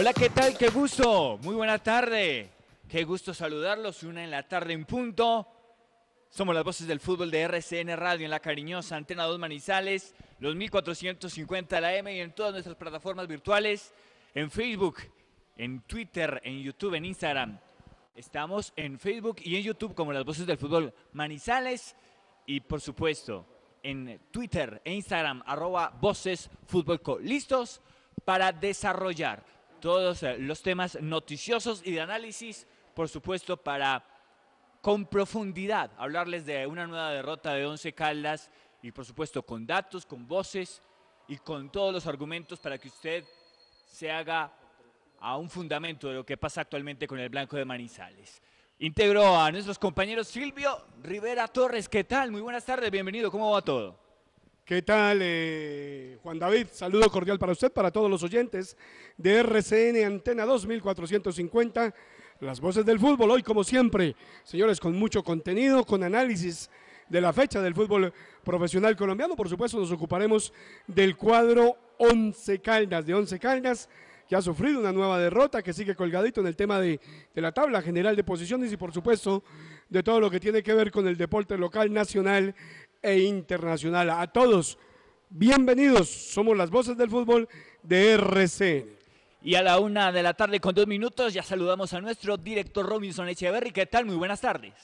Hola, ¿qué tal? Qué gusto. Muy buena tarde. Qué gusto saludarlos. Una en la tarde en punto. Somos las voces del fútbol de RCN Radio en la cariñosa Antena 2 Manizales, los 1450 de la M y en todas nuestras plataformas virtuales, en Facebook, en Twitter, en YouTube, en Instagram. Estamos en Facebook y en YouTube como las voces del fútbol Manizales y por supuesto en Twitter e Instagram arroba voces. Listos para desarrollar todos eh, los temas noticiosos y de análisis, por supuesto, para con profundidad hablarles de una nueva derrota de Once Caldas y por supuesto con datos, con voces y con todos los argumentos para que usted se haga a un fundamento de lo que pasa actualmente con el Blanco de Manizales. Integro a nuestros compañeros Silvio Rivera Torres. ¿Qué tal? Muy buenas tardes, bienvenido. ¿Cómo va todo? ¿Qué tal, eh, Juan David? Saludo cordial para usted, para todos los oyentes de RCN Antena 2450, las voces del fútbol. Hoy, como siempre, señores, con mucho contenido, con análisis de la fecha del fútbol profesional colombiano. Por supuesto, nos ocuparemos del cuadro Once Caldas, de Once Caldas, que ha sufrido una nueva derrota, que sigue colgadito en el tema de, de la tabla general de posiciones y, por supuesto, de todo lo que tiene que ver con el deporte local, nacional e internacional. A todos, bienvenidos. Somos las voces del fútbol de RCN. Y a la una de la tarde con dos minutos ya saludamos a nuestro director Robinson Echeverry. ¿Qué tal? Muy buenas tardes.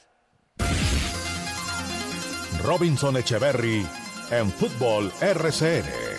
Robinson Echeverry en Fútbol RCN.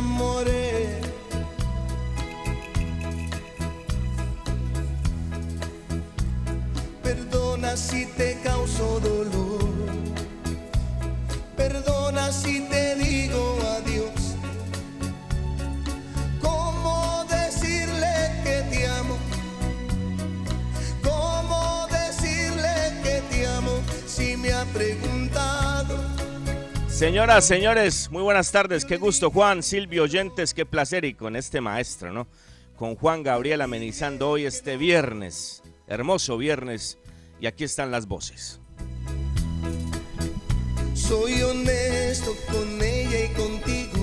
Me Señoras, señores, muy buenas tardes. Qué gusto, Juan, Silvio, oyentes, qué placer. Y con este maestro, ¿no? Con Juan Gabriel amenizando hoy este viernes, hermoso viernes. Y aquí están las voces. Soy honesto con ella y contigo.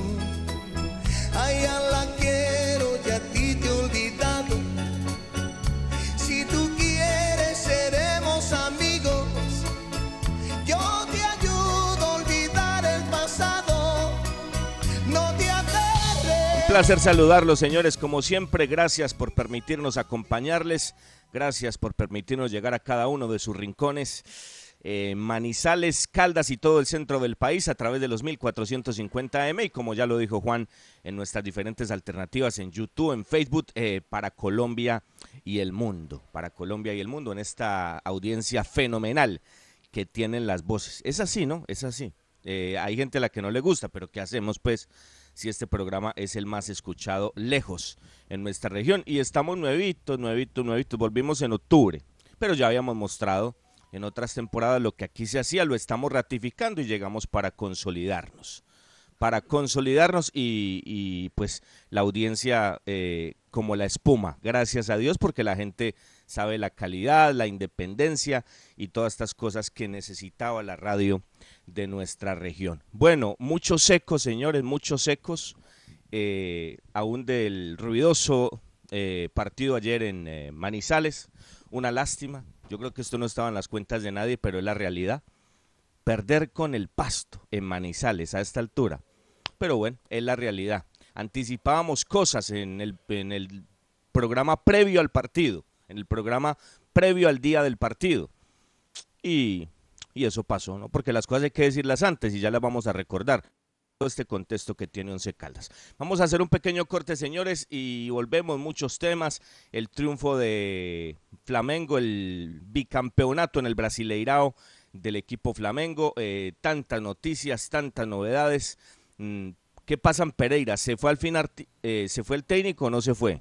Quiero y a ti te he olvidado. Si tú quieres, seremos amigos. Placer saludarlos, señores. Como siempre, gracias por permitirnos acompañarles. Gracias por permitirnos llegar a cada uno de sus rincones. eh, Manizales, Caldas y todo el centro del país a través de los 1450 M y como ya lo dijo Juan en nuestras diferentes alternativas en YouTube, en Facebook, eh, para Colombia y el mundo, para Colombia y el mundo en esta audiencia fenomenal que tienen las voces. Es así, ¿no? Es así. Eh, hay gente a la que no le gusta, pero ¿qué hacemos pues si este programa es el más escuchado lejos en nuestra región? Y estamos nuevitos, nuevitos, nuevitos. Volvimos en octubre, pero ya habíamos mostrado en otras temporadas lo que aquí se hacía, lo estamos ratificando y llegamos para consolidarnos. Para consolidarnos y, pues la audiencia eh, como la espuma, gracias a Dios, porque la gente sabe la calidad, la independencia y todas estas cosas que necesitaba la radio de nuestra región. Bueno, muchos secos, señores, muchos secos, eh, aún del ruidoso eh, partido ayer en Manizales, una lástima, yo creo que esto no estaba en las cuentas de nadie, pero es la realidad. Perder con el pasto en Manizales a esta altura. Pero bueno, es la realidad. Anticipábamos cosas en el, en el programa previo al partido, en el programa previo al día del partido. Y, y eso pasó, ¿no? Porque las cosas hay que decirlas antes y ya las vamos a recordar este contexto que tiene Once Caldas. Vamos a hacer un pequeño corte, señores, y volvemos muchos temas. El triunfo de Flamengo, el bicampeonato en el Brasileirao del equipo Flamengo, eh, tantas noticias, tantas novedades. Mm, ¿Qué pasa en Pereira? ¿Se fue al final, eh, se fue el técnico o no se fue?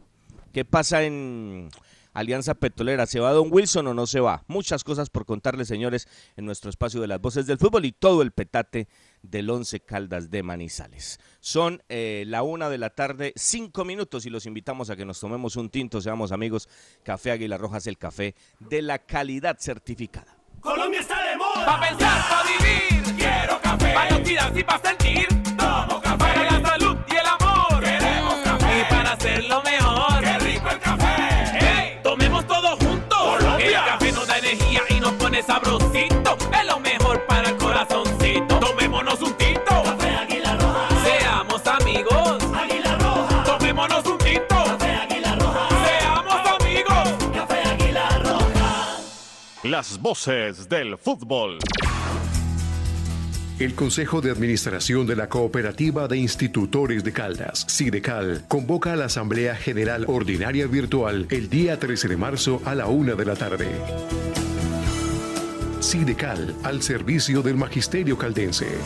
¿Qué pasa en Alianza Petrolera. ¿Se va Don Wilson o no se va? Muchas cosas por contarles, señores, en nuestro espacio de las voces del fútbol y todo el petate del Once Caldas de Manizales. Son eh, la una de la tarde, cinco minutos y los invitamos a que nos tomemos un tinto, seamos amigos. Café Águila Rojas, el café de la calidad certificada. Colombia está de moda. Pa' pensar, pa' vivir. Quiero café. Pa' y pa' sentir. Tomo café. Sabrosito. Es lo mejor para el corazoncito. Tomémonos un tinto. Café Águila Roja. Seamos amigos. Águila Roja. Tomémonos un tinto. Café Águila Roja. Seamos amigos. Café Águila Roja. Las voces del fútbol. El Consejo de Administración de la Cooperativa de Institutores de Caldas, SIDECAL, convoca a la Asamblea General Ordinaria Virtual el día 13 de marzo a la una de la tarde. SIDECAL, al servicio del Magisterio Caldense.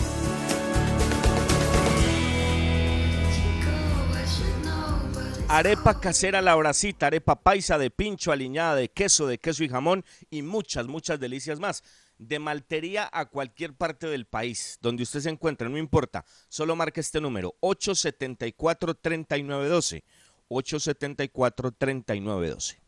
Arepa casera la bracita, arepa paisa de pincho, aliñada de queso, de queso y jamón y muchas, muchas delicias más de Maltería a cualquier parte del país, donde usted se encuentre, no importa, solo marque este número, 874-3912, 874-3912.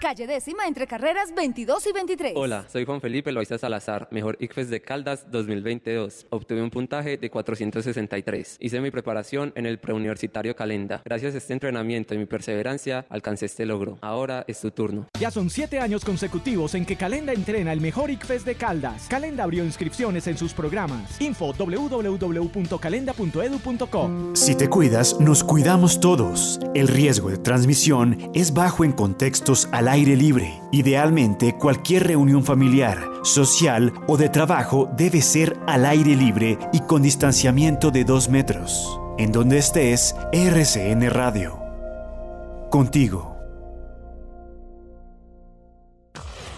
calle décima entre carreras 22 y 23. Hola, soy Juan Felipe Loaiza Salazar, mejor ICFES de Caldas 2022. Obtuve un puntaje de 463. Hice mi preparación en el preuniversitario Calenda. Gracias a este entrenamiento y mi perseverancia alcancé este logro. Ahora es tu turno. Ya son siete años consecutivos en que Calenda entrena el mejor ICFES de Caldas. Calenda abrió inscripciones en sus programas. Info www.calenda.edu.co. Si te cuidas, nos cuidamos todos. El riesgo de transmisión es bajo en contextos al aire libre. Idealmente, cualquier reunión familiar, social o de trabajo debe ser al aire libre y con distanciamiento de dos metros. En donde estés, RCN Radio. Contigo.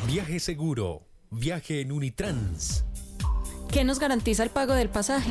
Viaje seguro. Viaje en Unitrans. ¿Qué nos garantiza el pago del pasaje?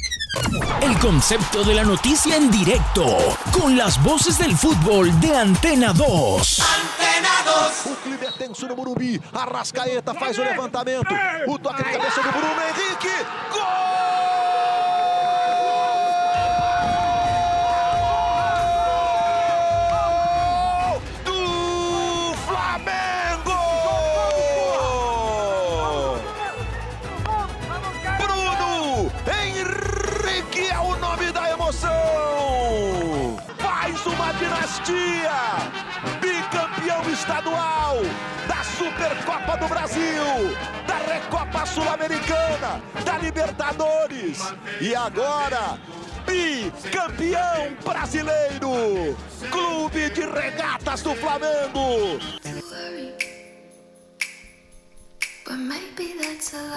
El concepto de la noticia en directo, con las voces del fútbol de Antena 2. O Clima é tenso no Morumbi. Arrascaeta faz o levantamento. O toque de cabeça do Bruno Henrique. Gol! Dinastia bicampeão estadual da Supercopa do Brasil, da Recopa Sul-Americana, da Libertadores e agora bicampeão brasileiro, Clube de Regatas do Flamengo.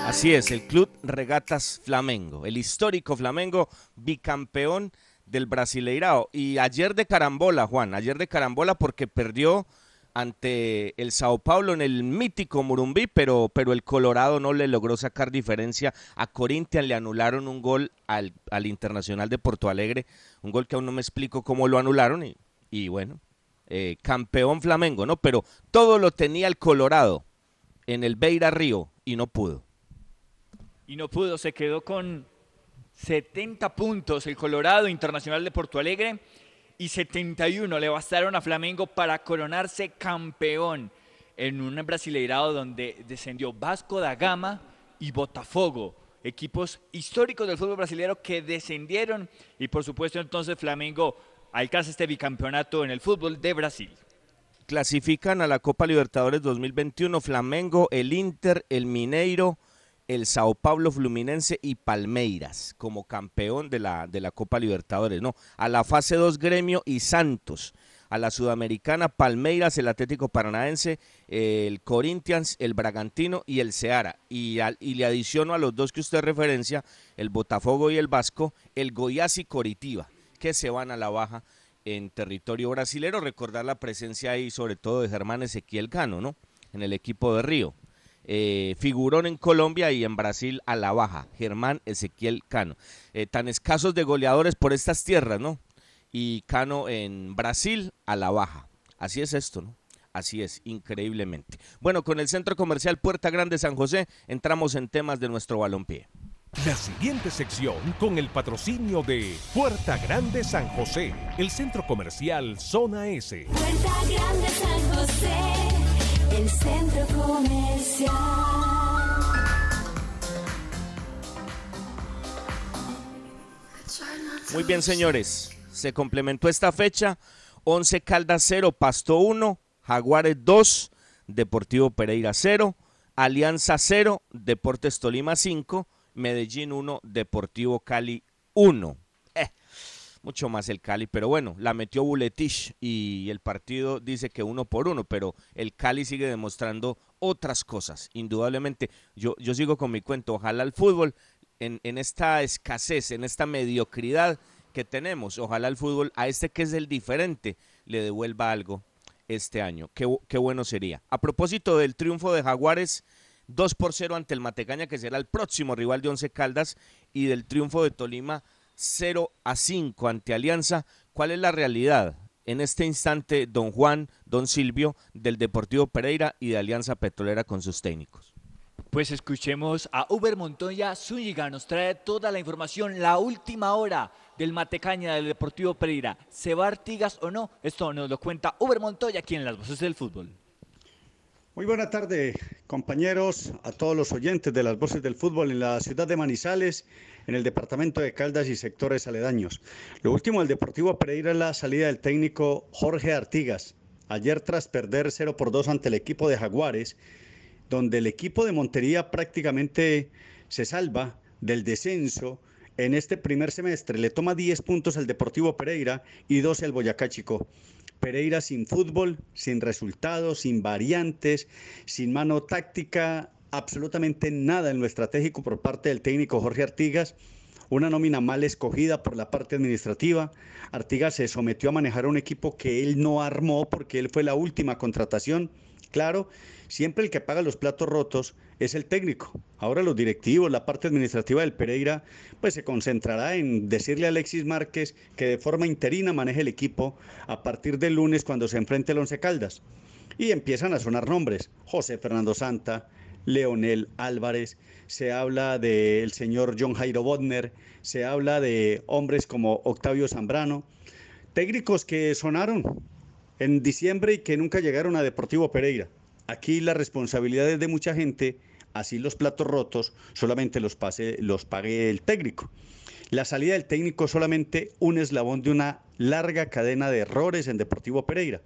Así es, el Club Regatas Flamengo, el histórico Flamengo bicampeón del Brasileirao. Y ayer de carambola, Juan, ayer de carambola porque perdió ante el Sao Paulo en el mítico Murumbí, pero, pero el Colorado no le logró sacar diferencia. A Corinthians le anularon un gol al, al Internacional de Porto Alegre, un gol que aún no me explico cómo lo anularon y, y bueno, eh, campeón Flamengo, ¿no? Pero todo lo tenía el Colorado en el Beira Río y no pudo. Y no pudo, se quedó con 70 puntos el Colorado Internacional de Porto Alegre y 71 le bastaron a Flamengo para coronarse campeón en un brasileirado donde descendió Vasco da Gama y Botafogo, equipos históricos del fútbol brasileño que descendieron y por supuesto entonces Flamengo alcanza este bicampeonato en el fútbol de Brasil. Clasifican a la Copa Libertadores 2021 Flamengo, el Inter, el Mineiro, el Sao Paulo Fluminense y Palmeiras como campeón de la, de la Copa Libertadores, ¿no? A la fase 2 Gremio y Santos. A la Sudamericana Palmeiras, el Atlético Paranaense, el Corinthians, el Bragantino y el Ceará. Y, al- y le adiciono a los dos que usted referencia, el Botafogo y el Vasco, el Goiás y Coritiba, que se van a la baja en territorio brasilero. Recordar la presencia ahí sobre todo de Germán Ezequiel Cano, ¿no? En el equipo de Río eh, figurón en Colombia y en Brasil a la baja, Germán Ezequiel Cano. Eh, tan escasos de goleadores por estas tierras, ¿no? Y Cano en Brasil a la baja. Así es esto, ¿no? Así es, increíblemente. Bueno, con el Centro Comercial Puerta Grande San José entramos en temas de nuestro balompié. La siguiente sección con el patrocinio de Puerta Grande San José, el centro comercial Zona S. Puerta Grande San José, el centro comercial. Muy bien, señores. Se complementó esta fecha. 11 Caldas 0, Pasto 1, Jaguares 2, Deportivo Pereira 0, Alianza 0, Deportes Tolima 5, Medellín 1, Deportivo Cali 1. Mucho más el Cali, pero bueno, la metió Buletich y el partido dice que uno por uno, pero el Cali sigue demostrando otras cosas, indudablemente. Yo, yo sigo con mi cuento, ojalá el fútbol en, en esta escasez, en esta mediocridad que tenemos, ojalá el fútbol a este que es el diferente le devuelva algo este año. Qué, qué bueno sería. A propósito del triunfo de Jaguares, 2 por 0 ante el Matecaña, que será el próximo rival de Once Caldas, y del triunfo de Tolima, 0 a 5 ante Alianza. ¿Cuál es la realidad en este instante, don Juan, don Silvio, del Deportivo Pereira y de Alianza Petrolera con sus técnicos? Pues escuchemos a Uber Montoya Zúñiga, nos trae toda la información, la última hora del Matecaña del Deportivo Pereira. ¿Se va Artigas o no? Esto nos lo cuenta Uber Montoya aquí en Las Voces del Fútbol. Muy buena tarde, compañeros, a todos los oyentes de las voces del fútbol en la ciudad de Manizales, en el departamento de Caldas y sectores aledaños. Lo último del Deportivo Pereira es la salida del técnico Jorge Artigas. Ayer, tras perder 0 por 2 ante el equipo de Jaguares, donde el equipo de Montería prácticamente se salva del descenso en este primer semestre. Le toma 10 puntos al Deportivo Pereira y 12 al Boyacá Chico. Pereira sin fútbol, sin resultados, sin variantes, sin mano táctica, absolutamente nada en lo estratégico por parte del técnico Jorge Artigas. Una nómina mal escogida por la parte administrativa. Artigas se sometió a manejar un equipo que él no armó porque él fue la última contratación. Claro, siempre el que paga los platos rotos es el técnico. Ahora los directivos, la parte administrativa del Pereira, pues se concentrará en decirle a Alexis Márquez que de forma interina maneje el equipo a partir del lunes cuando se enfrente el Once Caldas. Y empiezan a sonar nombres. José Fernando Santa, Leonel Álvarez, se habla del señor John Jairo Bodner, se habla de hombres como Octavio Zambrano, técnicos que sonaron en diciembre y que nunca llegaron a Deportivo Pereira. Aquí la responsabilidad es de mucha gente, así los platos rotos solamente los, pase, los pague el técnico. La salida del técnico solamente un eslabón de una larga cadena de errores en Deportivo Pereira.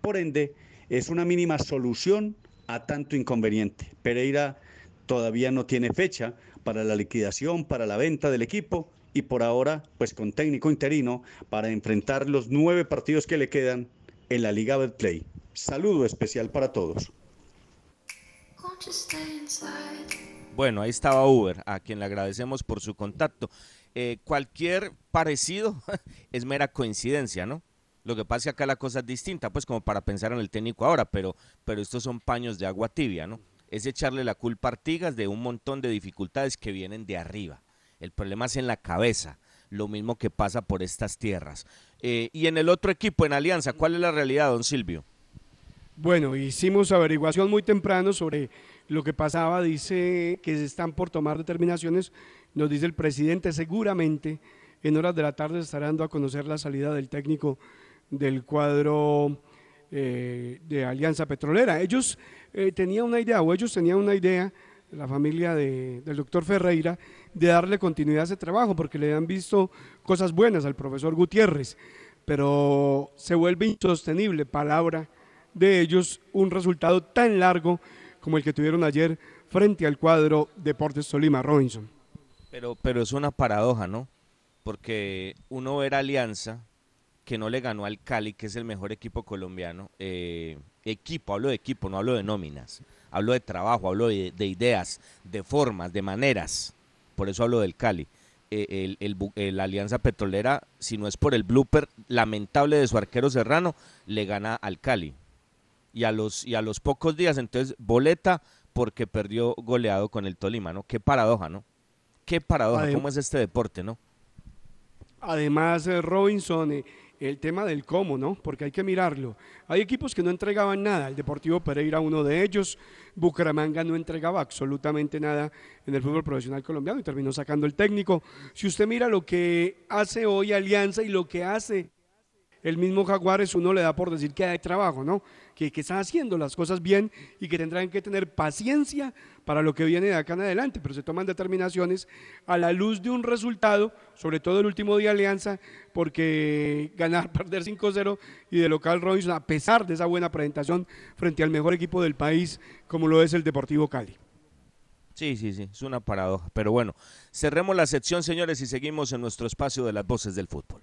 Por ende, es una mínima solución a tanto inconveniente. Pereira todavía no tiene fecha para la liquidación, para la venta del equipo y por ahora, pues con técnico interino para enfrentar los nueve partidos que le quedan en la Liga Betplay. Saludo especial para todos. Bueno, ahí estaba Uber, a quien le agradecemos por su contacto. Eh, cualquier parecido es mera coincidencia, ¿no? Lo que pasa es que acá la cosa es distinta, pues como para pensar en el técnico ahora, pero, pero estos son paños de agua tibia, ¿no? Es echarle la culpa a Artigas de un montón de dificultades que vienen de arriba. El problema es en la cabeza, lo mismo que pasa por estas tierras. Eh, y en el otro equipo, en Alianza, ¿cuál es la realidad, don Silvio? Bueno, hicimos averiguación muy temprano sobre lo que pasaba. Dice que se están por tomar determinaciones. Nos dice el presidente, seguramente en horas de la tarde estará dando a conocer la salida del técnico del cuadro eh, de Alianza Petrolera. Ellos eh, tenían una idea, o ellos tenían una idea, la familia del doctor Ferreira, de darle continuidad a ese trabajo, porque le han visto cosas buenas al profesor Gutiérrez, pero se vuelve insostenible, palabra de ellos un resultado tan largo como el que tuvieron ayer frente al cuadro Deportes Tolima Robinson. Pero, pero es una paradoja, ¿no? Porque uno era Alianza, que no le ganó al Cali, que es el mejor equipo colombiano. Eh, equipo, hablo de equipo, no hablo de nóminas. Hablo de trabajo, hablo de, ideas, de formas, de maneras. Por eso hablo del Cali. Eh, el, el, Alianza Petrolera, si no es por el blooper lamentable de su arquero Serrano, le gana al Cali y a los, y a los pocos días entonces boleta porque perdió goleado con el Tolima, ¿no? Qué paradoja, ¿no? Qué paradoja, ¿cómo es este deporte, no? Además, eh, Robinson, eh, el tema del cómo, ¿no? Porque hay que mirarlo. Hay equipos que no entregaban nada, el Deportivo Pereira uno de ellos, Bucaramanga no entregaba absolutamente nada en el fútbol profesional colombiano y terminó sacando el técnico. Si usted mira lo que hace hoy Alianza y lo que hace el mismo Jaguares, uno le da por decir que hay trabajo, ¿no? Que, están haciendo las cosas bien y que tendrán que tener paciencia para lo que viene de acá en adelante, pero se toman determinaciones a la luz de un resultado, sobre todo el último día de Alianza, porque ganar, perder 5-0 y de local Robinson, a pesar de esa buena presentación frente al mejor equipo del país, como lo es el Deportivo Cali. Sí, sí, sí, es una paradoja. Pero bueno, cerremos la sección, señores, y seguimos en nuestro espacio de las voces del fútbol.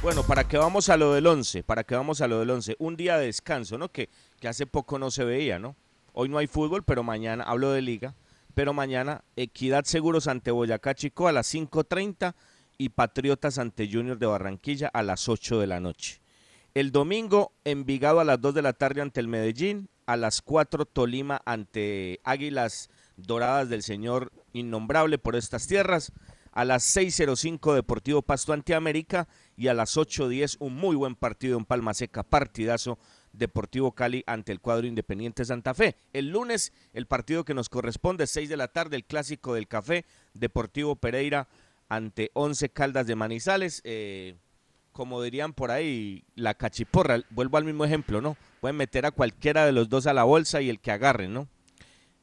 Bueno, para que vamos a lo del 11, para que vamos a lo del 11, un día de descanso, ¿no? Que, que hace poco no se veía, ¿no? Hoy no hay fútbol, pero mañana, hablo de liga, pero mañana Equidad Seguros ante Boyacá Chico a las 5.30 y Patriotas ante Junior de Barranquilla a las 8 de la noche. El domingo Envigado a las 2 de la tarde ante el Medellín, a las 4 Tolima ante Águilas Doradas del Señor Innombrable por estas tierras, a las 6.05 Deportivo Pasto ante América y a las 8.10 un muy buen partido en Palma Seca, partidazo Deportivo Cali ante el cuadro Independiente Santa Fe. El lunes, el partido que nos corresponde, 6 de la tarde, el clásico del café, Deportivo Pereira ante Once Caldas de Manizales. Eh, como dirían por ahí, la cachiporra, vuelvo al mismo ejemplo, ¿no? Pueden meter a cualquiera de los dos a la bolsa y el que agarren, ¿no?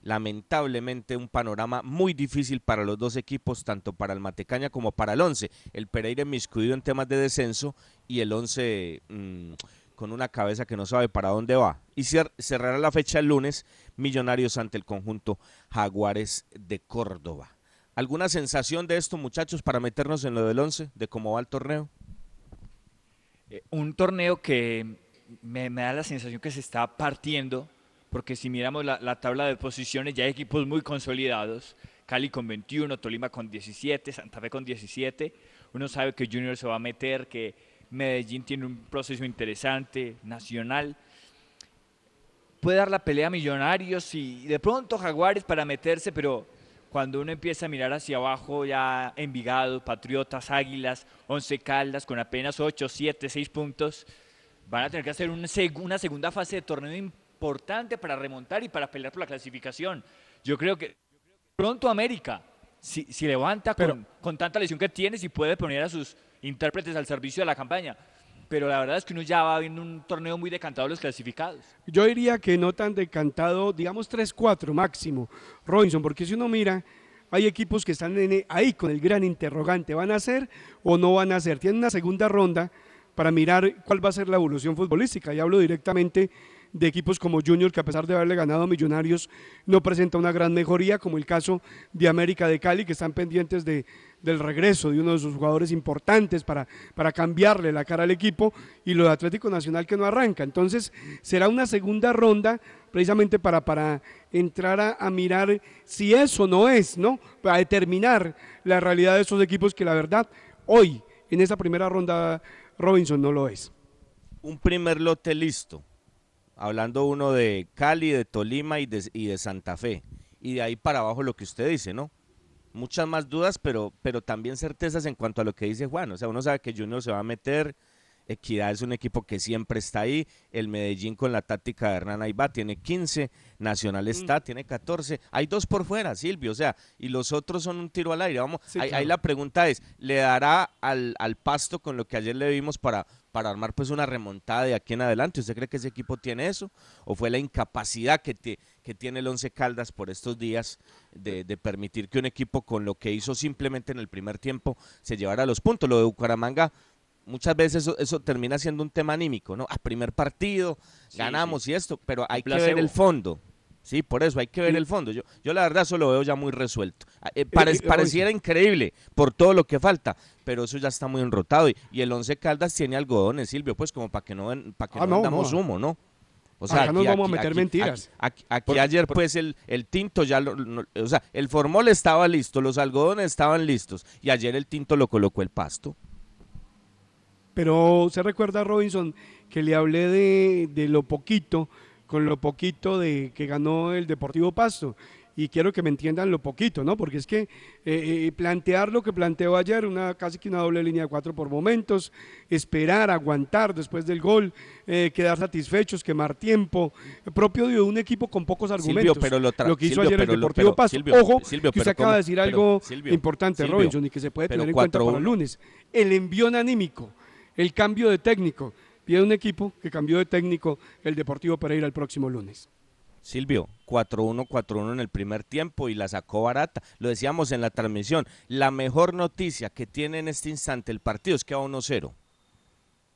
Lamentablemente un panorama muy difícil para los dos equipos, tanto para el Matecaña como para el Once. El Pereira inmiscuido en temas de descenso y el Once mm, con una cabeza que no sabe para dónde va. Y cerrará la fecha el lunes, Millonarios ante el conjunto Jaguares de Córdoba. ¿Alguna sensación de esto, muchachos, para meternos en lo del Once, de cómo va el torneo? Eh, un torneo que me, da la sensación que se está partiendo, porque si miramos la, tabla de posiciones, ya hay equipos muy consolidados. Cali con 21, Tolima con 17, Santa Fe con 17. Uno sabe que Junior se va a meter, que Medellín tiene un proceso interesante, nacional. Puede dar la pelea a Millonarios y de pronto Jaguares para meterse, pero cuando uno empieza a mirar hacia abajo, ya Envigado, Patriotas, Águilas, Once Caldas, con apenas 8, 7, 6 puntos, van a tener que hacer una, segunda fase de torneo importante para remontar y para pelear por la clasificación. Yo creo que pronto América, si, levanta con, con, tanta lesión que tiene, si puede poner a sus intérpretes al servicio de la campaña. Pero la verdad es que uno ya va viendo un torneo muy decantado los clasificados. Yo diría que no tan decantado, digamos 3-4 máximo, Robinson, porque si uno mira, hay equipos que están ahí con el gran interrogante, ¿van a ser o no van a ser? Tienen una segunda ronda para mirar cuál va a ser la evolución futbolística. Y hablo directamente de equipos como Junior, que a pesar de haberle ganado a Millonarios, no presenta una gran mejoría, como el caso de América de Cali, que están pendientes de, del regreso de uno de sus jugadores importantes para, para cambiarle la cara al equipo, y lo de Atlético Nacional que no arranca. Entonces, será una segunda ronda precisamente para, para entrar a, a mirar si eso no es, ¿no? Para determinar la realidad de esos equipos que la verdad hoy, en esa primera ronda, Robinson no lo es. Un primer lote listo hablando uno de Cali, de Tolima y de, y de Santa Fe. Y de ahí para abajo lo que usted dice, ¿no? Muchas más dudas, pero, pero también certezas en cuanto a lo que dice Juan. O sea, uno sabe que Junior se va a meter, Equidad es un equipo que siempre está ahí. El Medellín con la táctica de Hernán Aiba tiene 15. Nacional está, mm. tiene 14. Hay dos por fuera, Silvio. O sea, y los otros son un tiro al aire. Vamos, ahí, la pregunta es: ¿le dará al, al pasto con lo que ayer le vimos para, para armar pues una remontada de aquí en adelante? ¿Usted cree que ese equipo tiene eso? ¿O fue la incapacidad que, que tiene el Once Caldas por estos días de, de, permitir que un equipo con lo que hizo simplemente en el primer tiempo se llevara los puntos? Lo de Bucaramanga muchas veces eso, termina siendo un tema anímico, ¿no? A primer partido, ganamos y esto, pero hay que ver el fondo. Sí, por eso hay que ver el fondo. Yo, yo la verdad eso lo veo ya muy resuelto. Ah, eh, pareciera increíble por todo lo que falta, pero eso ya está muy enrotado. Y, y el Once Caldas tiene algodones, Silvio, pues como para que no, para que ah, no, damos humo, ¿no? O sea, no vamos a meter mentiras. Aquí, ayer, pues, el, el tinto ya, lo, o sea, el formol estaba listo, los algodones estaban listos, y ayer el tinto lo colocó el pasto. Pero se recuerda, Robinson, que le hablé de, de lo poquito, con lo poquito de que ganó el Deportivo Pasto y quiero que me entiendan lo poquito, ¿no? Porque es que eh, eh, plantear lo que planteó ayer, una casi que una doble línea de cuatro por momentos, esperar, aguantar después del gol, eh, quedar satisfechos, quemar tiempo, propio de un equipo con pocos argumentos. pero lo, que hizo ayer el Deportivo Pasto. Ojo, que usted acaba de decir algo importante, Robinson, y que se puede tener en cuenta para el lunes. El envión anímico el cambio de técnico. Viene un equipo que cambió de técnico el Deportivo Pereira el próximo lunes. Silvio, 4-1, 4-1 en el primer tiempo y la sacó barata. Lo decíamos en la transmisión. La mejor noticia que tiene en este instante el partido es que va 1-0.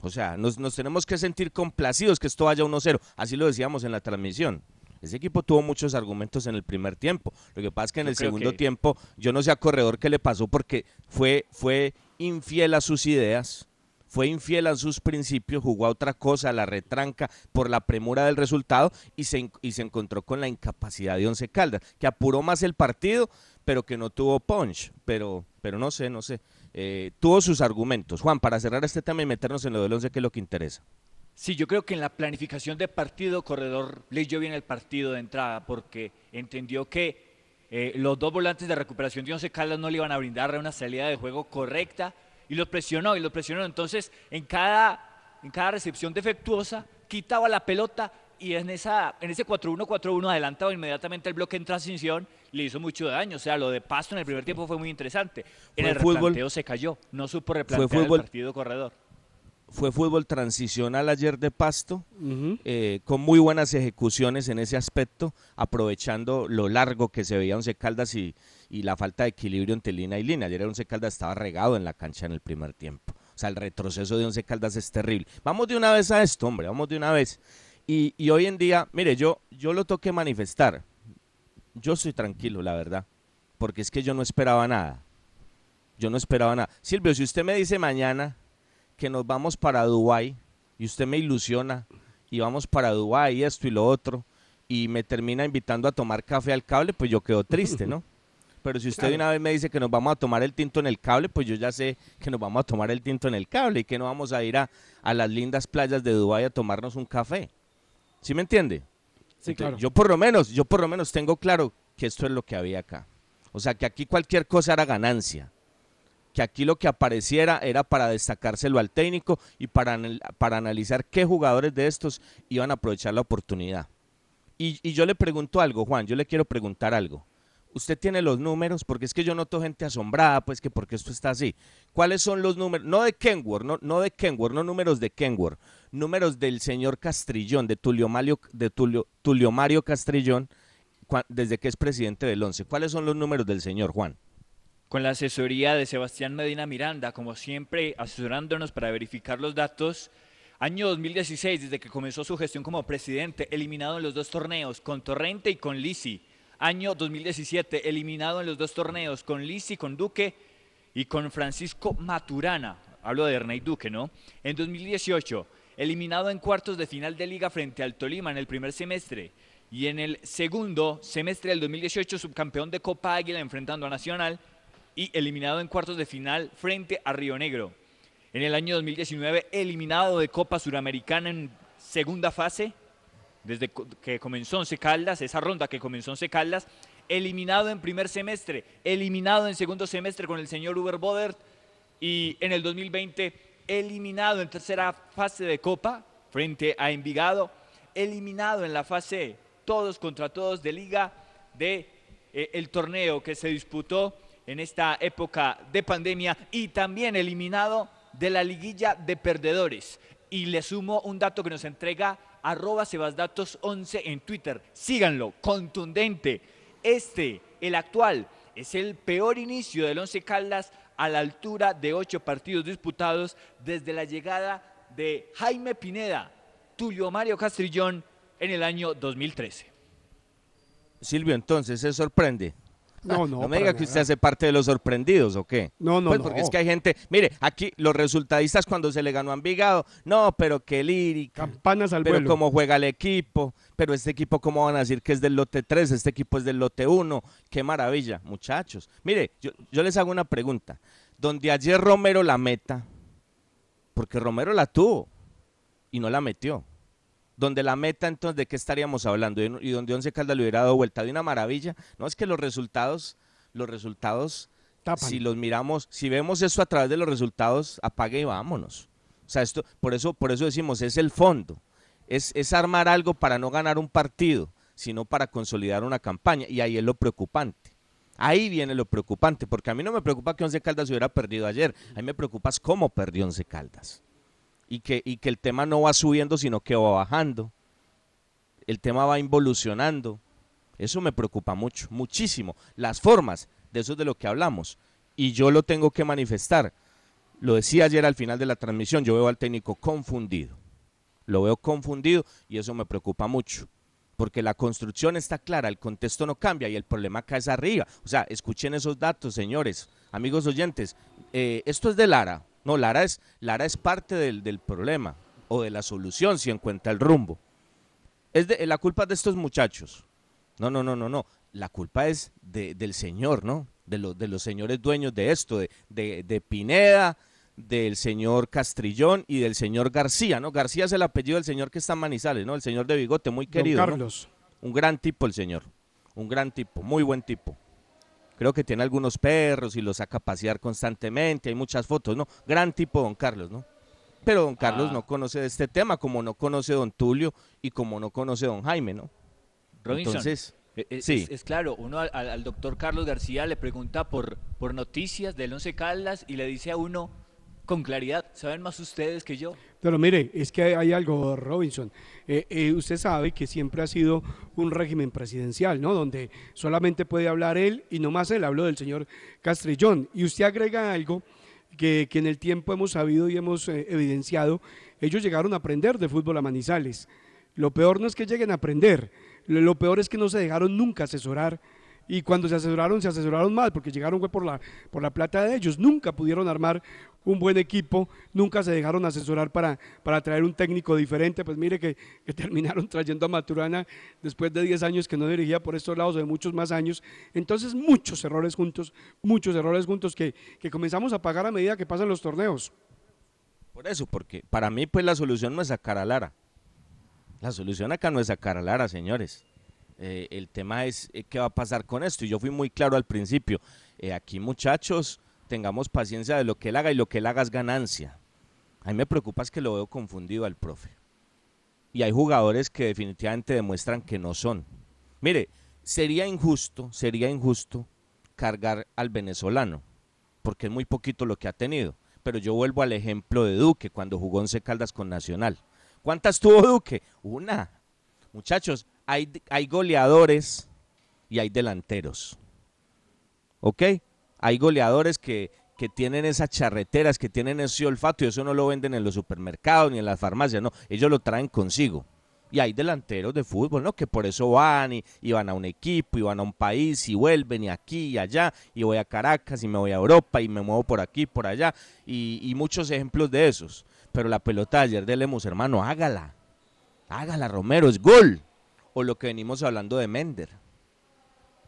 O sea, nos, tenemos que sentir complacidos que esto vaya 1-0. Así lo decíamos en la transmisión. Ese equipo tuvo muchos argumentos en el primer tiempo. Lo que pasa es que en el segundo tiempo, yo no sé a Corredor qué le pasó porque fue, fue infiel a sus ideas fue infiel a sus principios, jugó a otra cosa, la retranca por la premura del resultado y se, y se encontró con la incapacidad de Once Caldas, que apuró más el partido, pero que no tuvo punch. Pero, pero no sé, no sé. Eh, tuvo sus argumentos. Juan, para cerrar este tema y meternos en lo del Once, que es lo que interesa. Sí, yo creo que en la planificación de partido, Corredor leyó bien el partido de entrada porque entendió que eh, los dos volantes de recuperación de Once Caldas no le iban a brindar una salida de juego correcta y los presionó y los presionó. Entonces, en cada, en cada recepción defectuosa quitaba la pelota y en, esa, en ese 4-1-4-1 adelantaba inmediatamente el bloque en transición, le hizo mucho daño. O sea, lo de Pasto en el primer tiempo fue muy interesante. En Fue el fútbol- replanteo se cayó, no supo replantear fútbol- el partido corredor. Fue fútbol transicional ayer de Pasto, eh, con muy buenas ejecuciones en ese aspecto, aprovechando lo largo que se veía Once Caldas y, y la falta de equilibrio entre línea y línea. Ayer Once Caldas estaba regado en la cancha en el primer tiempo. O sea, el retroceso de Once Caldas es terrible. Vamos de una vez a esto, hombre, vamos de una vez. Y, y hoy en día, mire, yo, yo lo toqué manifestar. Yo estoy tranquilo, la verdad, porque es que yo no esperaba nada. Yo no esperaba nada. Silvio, si usted me dice mañana que nos vamos para Dubái y usted me ilusiona y vamos para Dubái esto y lo otro y me termina invitando a tomar café al cable, pues yo quedo triste, ¿no? Pero si usted Claro. una vez me dice que nos vamos a tomar el tinto en el cable, pues yo ya sé que nos vamos a tomar el tinto en el cable y que no vamos a ir a, a las lindas playas de Dubái a tomarnos un café. ¿Sí me entiende? Sí, Entonces, claro. Yo por lo menos, yo por lo menos tengo claro que esto es lo que había acá. O sea, que aquí cualquier cosa era ganancia. Que aquí lo que apareciera era para destacárselo al técnico y para, para analizar qué jugadores de estos iban a aprovechar la oportunidad. Y, y yo le pregunto algo, Juan, yo le quiero preguntar algo. Usted tiene los números, porque es que yo noto gente asombrada, pues que porque esto está así. ¿Cuáles son los números? No de Kenworth, no, no de Kenworth, no números de Kenworth, números del señor Castrillón, de Tulio Mario, de Tulio, Tulio Mario Castrillón, desde que es presidente del ONCE. ¿Cuáles son los números del señor Juan? Con la asesoría de Sebastián Medina Miranda, como siempre, asesorándonos para verificar los datos. Año 2016, desde que comenzó su gestión como presidente, eliminado en los dos torneos, con Torrente y con Lisi. Año 2017, eliminado en los dos torneos, con Lisi, con Duque y con Francisco Maturana. Hablo de Ernei Duque, ¿no? En 2018, eliminado en cuartos de final de liga frente al Tolima en el primer semestre. Y en el segundo semestre del 2018, subcampeón de Copa Águila enfrentando a Nacional y eliminado en cuartos de final frente a Río Negro. En el año 2019, eliminado de Copa Suramericana en segunda fase, desde que comenzó Once Caldas, esa ronda que comenzó Once Caldas, eliminado en primer semestre, eliminado en segundo semestre con el señor Uber Bodert y en el 2020 eliminado en tercera fase de Copa frente a Envigado, eliminado en la fase todos contra todos de liga de eh, torneo que se disputó en esta época de pandemia y también eliminado de la liguilla de perdedores. Y le sumo un dato que nos entrega arroba sebasdatos11 en Twitter. Síganlo, contundente. Este, el actual, es el peor inicio del Once Caldas a la altura de ocho partidos disputados desde la llegada de Jaime Pineda, Tulio Mario Castrillón en el año 2013. Silvio, entonces, ¿se sorprende? No, no, No me diga que usted hace parte de los sorprendidos, ¿o qué? No, no, Pues no. porque es que hay gente, mire, aquí los resultadistas cuando se le ganó a Envigado, no, pero qué lírica. Campanas al pero vuelo. cómo juega el equipo, pero este equipo, ¿cómo van a decir que es del lote 3? Este equipo es del lote 1. Qué maravilla, muchachos. Mire, yo, yo les hago una pregunta. Donde ayer Romero la meta, porque Romero la tuvo y no la metió. Donde la meta, entonces, ¿de qué estaríamos hablando? Y, donde Once Caldas le hubiera dado vuelta de una maravilla. No es que los resultados, los resultados, si los miramos, si vemos eso a través de los resultados, apague y vámonos. O sea, esto, por eso, por eso decimos, es el fondo. Es, es armar algo para no ganar un partido, sino para consolidar una campaña. Y ahí es lo preocupante. Ahí viene lo preocupante, porque a mí no me preocupa que Once Caldas hubiera perdido ayer. A mí me preocupa cómo perdió Once Caldas y que, y que el tema no va subiendo, sino que va bajando. El tema va involucionando. Eso me preocupa mucho, muchísimo. Las formas, de eso es de lo que hablamos. Y yo lo tengo que manifestar. Lo decía ayer al final de la transmisión, yo veo al técnico confundido. Lo veo confundido y eso me preocupa mucho. Porque la construcción está clara, el contexto no cambia y el problema es arriba. O sea, escuchen esos datos, señores, amigos oyentes. Eh, esto es de Lara. No, Lara es, Lara es parte del, del problema o de la solución si encuentra el rumbo. Es de, la culpa es de estos muchachos. No, no, no, no, no. La culpa es de- del señor, ¿no? De, los de los señores dueños de esto, de, de, de Pineda, del señor Castrillón y del señor García, ¿no? García es el apellido del señor que está en Manizales, ¿no? El señor de bigote, muy Don querido. ¿no? Carlos. Un gran tipo el señor. Un gran tipo, muy buen tipo. Creo que tiene algunos perros y los saca a pasear constantemente, hay muchas fotos, ¿no? Gran tipo don Carlos, ¿no? Pero don Carlos Ah. no conoce de este tema, como no conoce don Tulio y como no conoce don Jaime, ¿no? Robinson, Entonces, e- e- es, sí. es claro, uno al, al- al doctor Carlos García le pregunta por, por noticias del Once Caldas y le dice a uno con claridad, ¿saben más ustedes que yo? Pero mire, es que hay algo, Robinson. Eh, eh, usted sabe que siempre ha sido un régimen presidencial, ¿no? Donde solamente puede hablar él y no más él. Habló del señor Castrillón. Y usted agrega algo que, que en el tiempo hemos sabido y hemos eh, evidenciado. Ellos llegaron a aprender de fútbol a Manizales. Lo peor no es que lleguen a aprender. Lo, lo peor es que no se dejaron nunca asesorar. Y cuando se asesoraron, se asesoraron mal, porque llegaron por la, por la plata de ellos. Nunca pudieron armar un buen equipo, nunca se dejaron asesorar para, para traer un técnico diferente. Pues mire que, que terminaron trayendo a Maturana después de 10 años que no dirigía por estos lados, de muchos más años. Entonces, muchos errores juntos, muchos errores juntos que, que comenzamos a pagar a medida que pasan los torneos. Por eso, porque para mí pues la solución no es sacar a Lara. La solución acá no es sacar a Lara, señores. Eh, el tema es eh, qué va a pasar con esto. Y yo fui muy claro al principio. Eh, aquí muchachos, tengamos paciencia de lo que él haga y lo que él haga es ganancia. A mí me preocupa es que lo veo confundido al profe. Y hay jugadores que definitivamente demuestran que no son. Mire, sería injusto, sería injusto cargar al venezolano, porque es muy poquito lo que ha tenido. Pero yo vuelvo al ejemplo de Duque cuando jugó Once Caldas con Nacional. ¿Cuántas tuvo Duque? Una. Muchachos, hay, goleadores y hay delanteros. ¿Ok? Hay goleadores que, que tienen esas charreteras, que tienen ese olfato y eso no lo venden en los supermercados ni en las farmacias, no. Ellos lo traen consigo. Y hay delanteros de fútbol, ¿no? Que por eso van y, y van a un equipo y van a un país y vuelven y aquí y allá y voy a Caracas y me voy a Europa y me muevo por aquí, por allá y, y muchos ejemplos de esos. Pero la pelota de ayer de Lemos, hermano, hágala. Hágala, Romero, es gol. O lo que venimos hablando de Mender.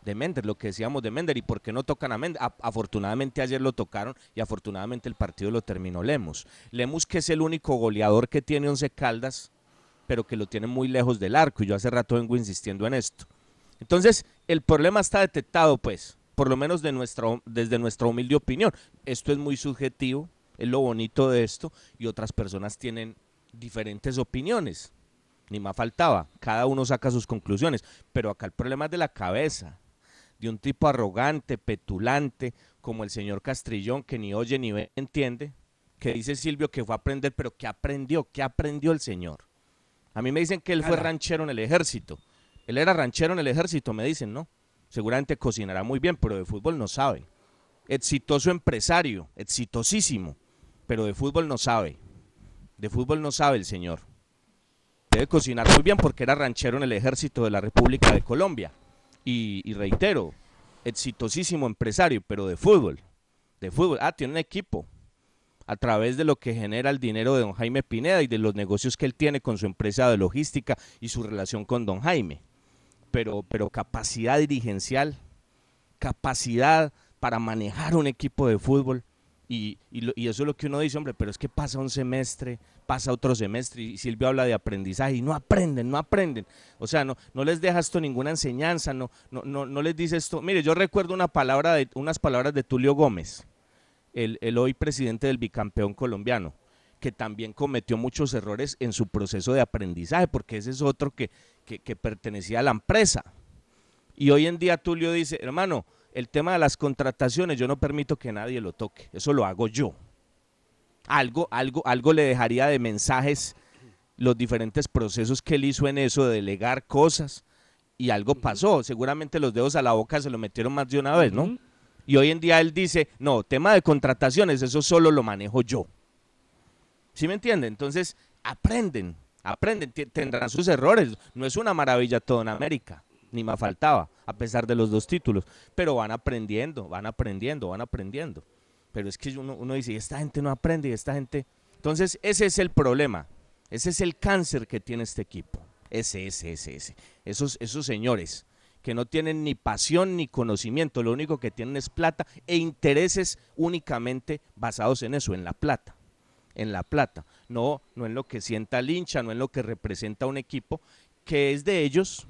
De Mender, lo que decíamos de Mender. ¿Y por qué no tocan a Mender? Afortunadamente ayer lo tocaron y afortunadamente el partido lo terminó Lemos. Lemos que es el único goleador que tiene 11 caldas, pero que lo tiene muy lejos del arco. Y yo hace rato vengo insistiendo en esto. Entonces, el problema está detectado, pues, por lo menos de nuestra, desde nuestra humilde opinión. Esto es muy subjetivo, es lo bonito de esto, y otras personas tienen diferentes opiniones. Ni más faltaba, cada uno saca sus conclusiones, pero acá el problema es de la cabeza, de un tipo arrogante, petulante, como el señor Castrillón, que ni oye ni ve, entiende, que dice Silvio que fue a aprender, pero ¿qué aprendió? ¿Qué aprendió el señor? A mí me dicen que él fue ranchero en el ejército. Él era ranchero en el ejército, me dicen, ¿no? Seguramente cocinará muy bien, pero de fútbol no sabe. Exitoso empresario, exitosísimo, pero de fútbol no sabe. De fútbol no sabe el señor. Debe cocinar muy bien porque era ranchero en el ejército de la República de Colombia. Y, reitero, exitosísimo empresario, pero de fútbol. De fútbol. Ah, tiene un equipo. A través de lo que genera el dinero de don Jaime Pineda y de los negocios que él tiene con su empresa de logística y su relación con don Jaime. Pero, pero capacidad dirigencial, capacidad para manejar un equipo de fútbol. Y, y eso es lo que uno dice, hombre, pero es que pasa un semestre, pasa otro semestre, y Silvio habla de aprendizaje, y no aprenden, no aprenden. O sea, no, no les deja esto ninguna enseñanza, no, no, no, no les dice esto. Mire, yo recuerdo una palabra de, unas palabras de Tulio Gómez, el, el hoy presidente del bicampeón colombiano, que también cometió muchos errores en su proceso de aprendizaje, porque ese es otro que, que, que pertenecía a la empresa. Y hoy en día Tulio dice, hermano, el tema de las contrataciones yo no permito que nadie lo toque, eso lo hago yo. Algo, algo, algo le dejaría de mensajes los diferentes procesos que él hizo en eso, de delegar cosas, y algo pasó. Seguramente los dedos a la boca se lo metieron más de una vez, ¿no? Y hoy en día él dice, no, tema de contrataciones, eso solo lo manejo yo. ¿Sí me entiende? Entonces, aprenden, aprenden, tendrán sus errores. No es una maravilla todo en América, ni más faltaba, a pesar de los dos títulos. Pero van aprendiendo, van aprendiendo, van aprendiendo. Pero es que uno, dice, "Y esta gente no aprende, y esta gente... Entonces, ese es el problema. Ese es el cáncer que tiene este equipo. Ese, ese, ese, ese. Esos, esos señores que no tienen ni pasión ni conocimiento, lo único que tienen es plata e intereses únicamente basados en eso, en la plata en la plata, no, no en lo que sienta el hincha, no en lo que representa un equipo que es de ellos,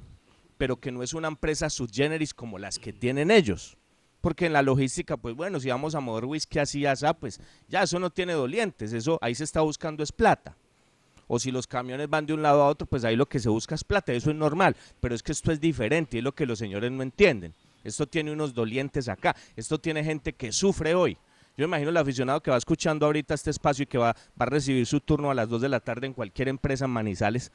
pero que no es una empresa subgeneris como las que tienen ellos. Porque en la logística, pues bueno, si vamos a mover whisky así, así, pues ya eso no tiene dolientes, eso ahí se está buscando es plata. O si los camiones van de un lado a otro, pues ahí lo que se busca es plata, eso es normal, pero es que esto es diferente y es lo que los señores no entienden. Esto tiene unos dolientes acá, esto tiene gente que sufre hoy. Yo imagino el aficionado que va escuchando ahorita este espacio y que va, va a recibir su turno a las 2 de la tarde en cualquier empresa en Manizales,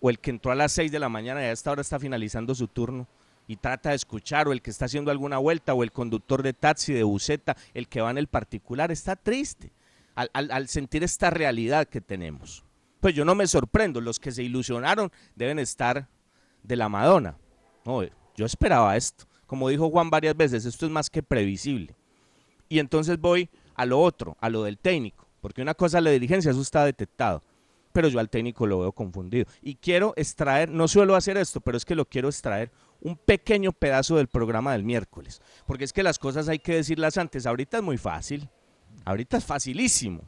o el que entró a las 6 de la mañana y a esta hora está finalizando su turno y trata de escuchar, o el que está haciendo alguna vuelta, o el conductor de taxi, de buseta, el que va en el particular, está triste al, sentir esta realidad que tenemos. Pues yo no me sorprendo, los que se ilusionaron deben estar de la Madonna. No, yo esperaba esto. Como dijo Juan varias veces, esto es más que previsible. Y entonces voy a lo otro, a lo del técnico, porque una cosa es la dirigencia, eso está detectado, pero yo al técnico lo veo confundido. Y quiero extraer, no suelo hacer esto, pero es que lo quiero extraer un pequeño pedazo del programa del miércoles, porque es que las cosas hay que decirlas antes, ahorita es muy fácil, ahorita es facilísimo.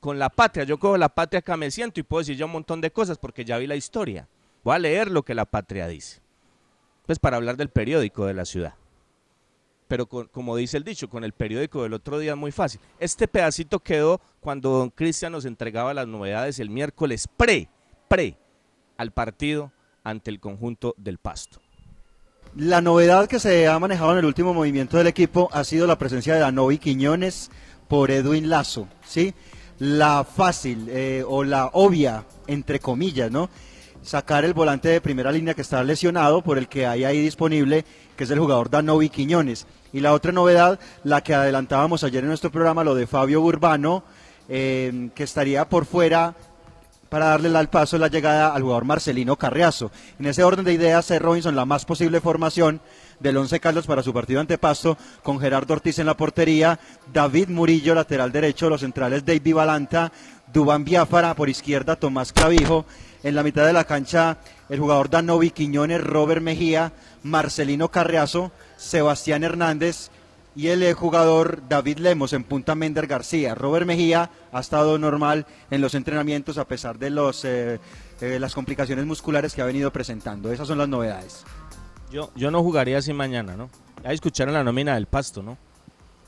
Con la patria, yo cojo la patria acá me siento y puedo decir ya un montón de cosas porque ya vi la historia. Voy a leer lo que la patria dice. Pues para hablar del periódico de la ciudad pero como dice el dicho, con el periódico del otro día es muy fácil. Este pedacito quedó cuando don Cristian nos entregaba las novedades el miércoles pre, pre al partido ante el conjunto del Pasto. La novedad que se ha manejado en el último movimiento del equipo ha sido la presencia de Danovi Quiñones por Edwin Lazo, ¿sí? La fácil eh, o la obvia, entre comillas, ¿no? Sacar el volante de primera línea que está lesionado por el que hay ahí disponible, que es el jugador Danovi Quiñones. Y la otra novedad, la que adelantábamos ayer en nuestro programa, lo de Fabio Urbano, eh, que estaría por fuera para darle al paso la llegada al jugador Marcelino Carriazo. En ese orden de ideas, C. Robinson, la más posible formación del Once Caldas para su partido ante Pasto, con Gerardo Ortiz en la portería, David Murillo, lateral derecho, los centrales David Balanta, Dubán Biafara, por izquierda Tomás Clavijo, en la mitad de la cancha el jugador Danovi Quiñones, Robert Mejía, Marcelino Carriazo, Sebastián Hernández, y el jugador David Lemos en punta Mender García. Robert Mejía ha estado normal en los entrenamientos a pesar de los, eh, eh, las complicaciones musculares que ha venido presentando. Esas son las novedades. Yo, yo no jugaría así mañana, ¿no? Ya escucharon la nómina del Pasto, ¿no?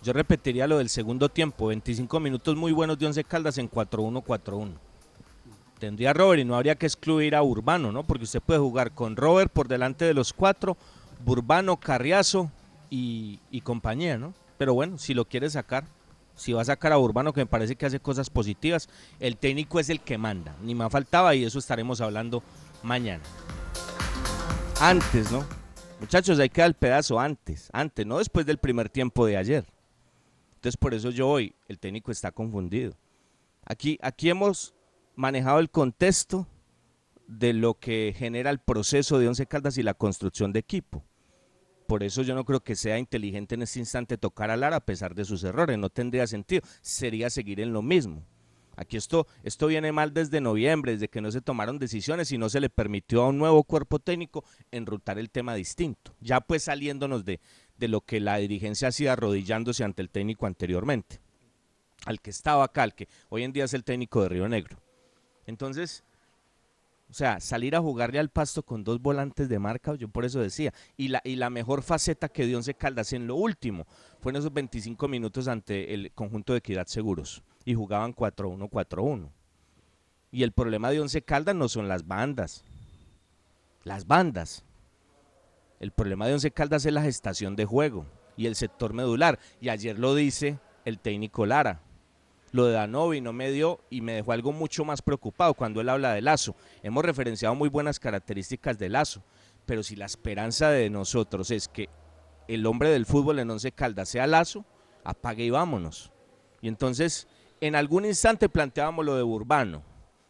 Yo repetiría lo del segundo tiempo, 25 minutos muy buenos de Once Caldas en 4-1-4-1. Tendría Robert y no habría que excluir a Urbano, ¿no? Porque usted puede jugar con Robert por delante de los cuatro, Burbano, Carriazo y, y compañía, ¿no? Pero bueno, si lo quiere sacar, si va a sacar a Urbano, que me parece que hace cosas positivas, el técnico es el que manda, ni más faltaba y eso estaremos hablando mañana. Antes, ¿no? Muchachos, hay que dar el pedazo antes, antes, no después del primer tiempo de ayer. Entonces por eso yo hoy, el técnico está confundido. Aquí, aquí hemos manejado el contexto de lo que genera el proceso de Once Caldas y la construcción de equipo. Por eso yo no creo que sea inteligente en este instante tocar a Lara a pesar de sus errores. No tendría sentido. Sería seguir en lo mismo. Aquí esto, esto viene mal desde noviembre, desde que no se tomaron decisiones y no se le permitió a un nuevo cuerpo técnico enrutar el tema distinto. Ya pues saliéndonos de, de lo que la dirigencia hacía arrodillándose ante el técnico anteriormente. Al que estaba acá, al que hoy en día es el técnico de Río Negro. Entonces, o sea, salir a jugarle al pasto con dos volantes de marca, yo por eso decía. Y la, y la mejor faceta que dio Once Caldas en lo último fue en esos 25 minutos ante el conjunto de Equidad Seguros. Y jugaban 4-1-4-1. Y el problema de Once Caldas no son las bandas. Las bandas. El problema de Once Caldas es la gestación de juego y el sector medular. Y ayer lo dice el técnico Lara. Lo de Danovi no me dio y me dejó algo mucho más preocupado cuando él habla de Lazo. Hemos referenciado muy buenas características de Lazo, pero si la esperanza de nosotros es que el hombre del fútbol en Once Caldas sea Lazo, apague y vámonos. Y entonces, en algún instante planteábamos lo de Urbano,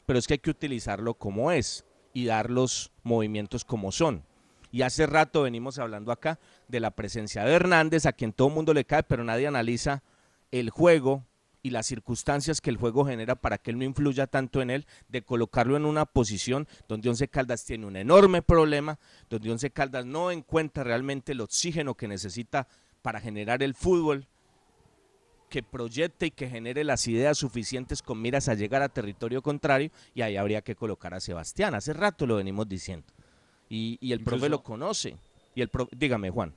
pero es que hay que utilizarlo como es y dar los movimientos como son. Y hace rato venimos hablando acá de la presencia de Hernández, a quien todo el mundo le cae, pero nadie analiza el juego y las circunstancias que el juego genera para que él no influya tanto en él, de colocarlo en una posición donde Once Caldas tiene un enorme problema, donde Once Caldas no encuentra realmente el oxígeno que necesita para generar el fútbol que proyecte y que genere las ideas suficientes con miras a llegar a territorio contrario y ahí habría que colocar a Sebastián. Hace rato lo venimos diciendo. Y, y el profe lo conoce. Y el pro- dígame, Juan.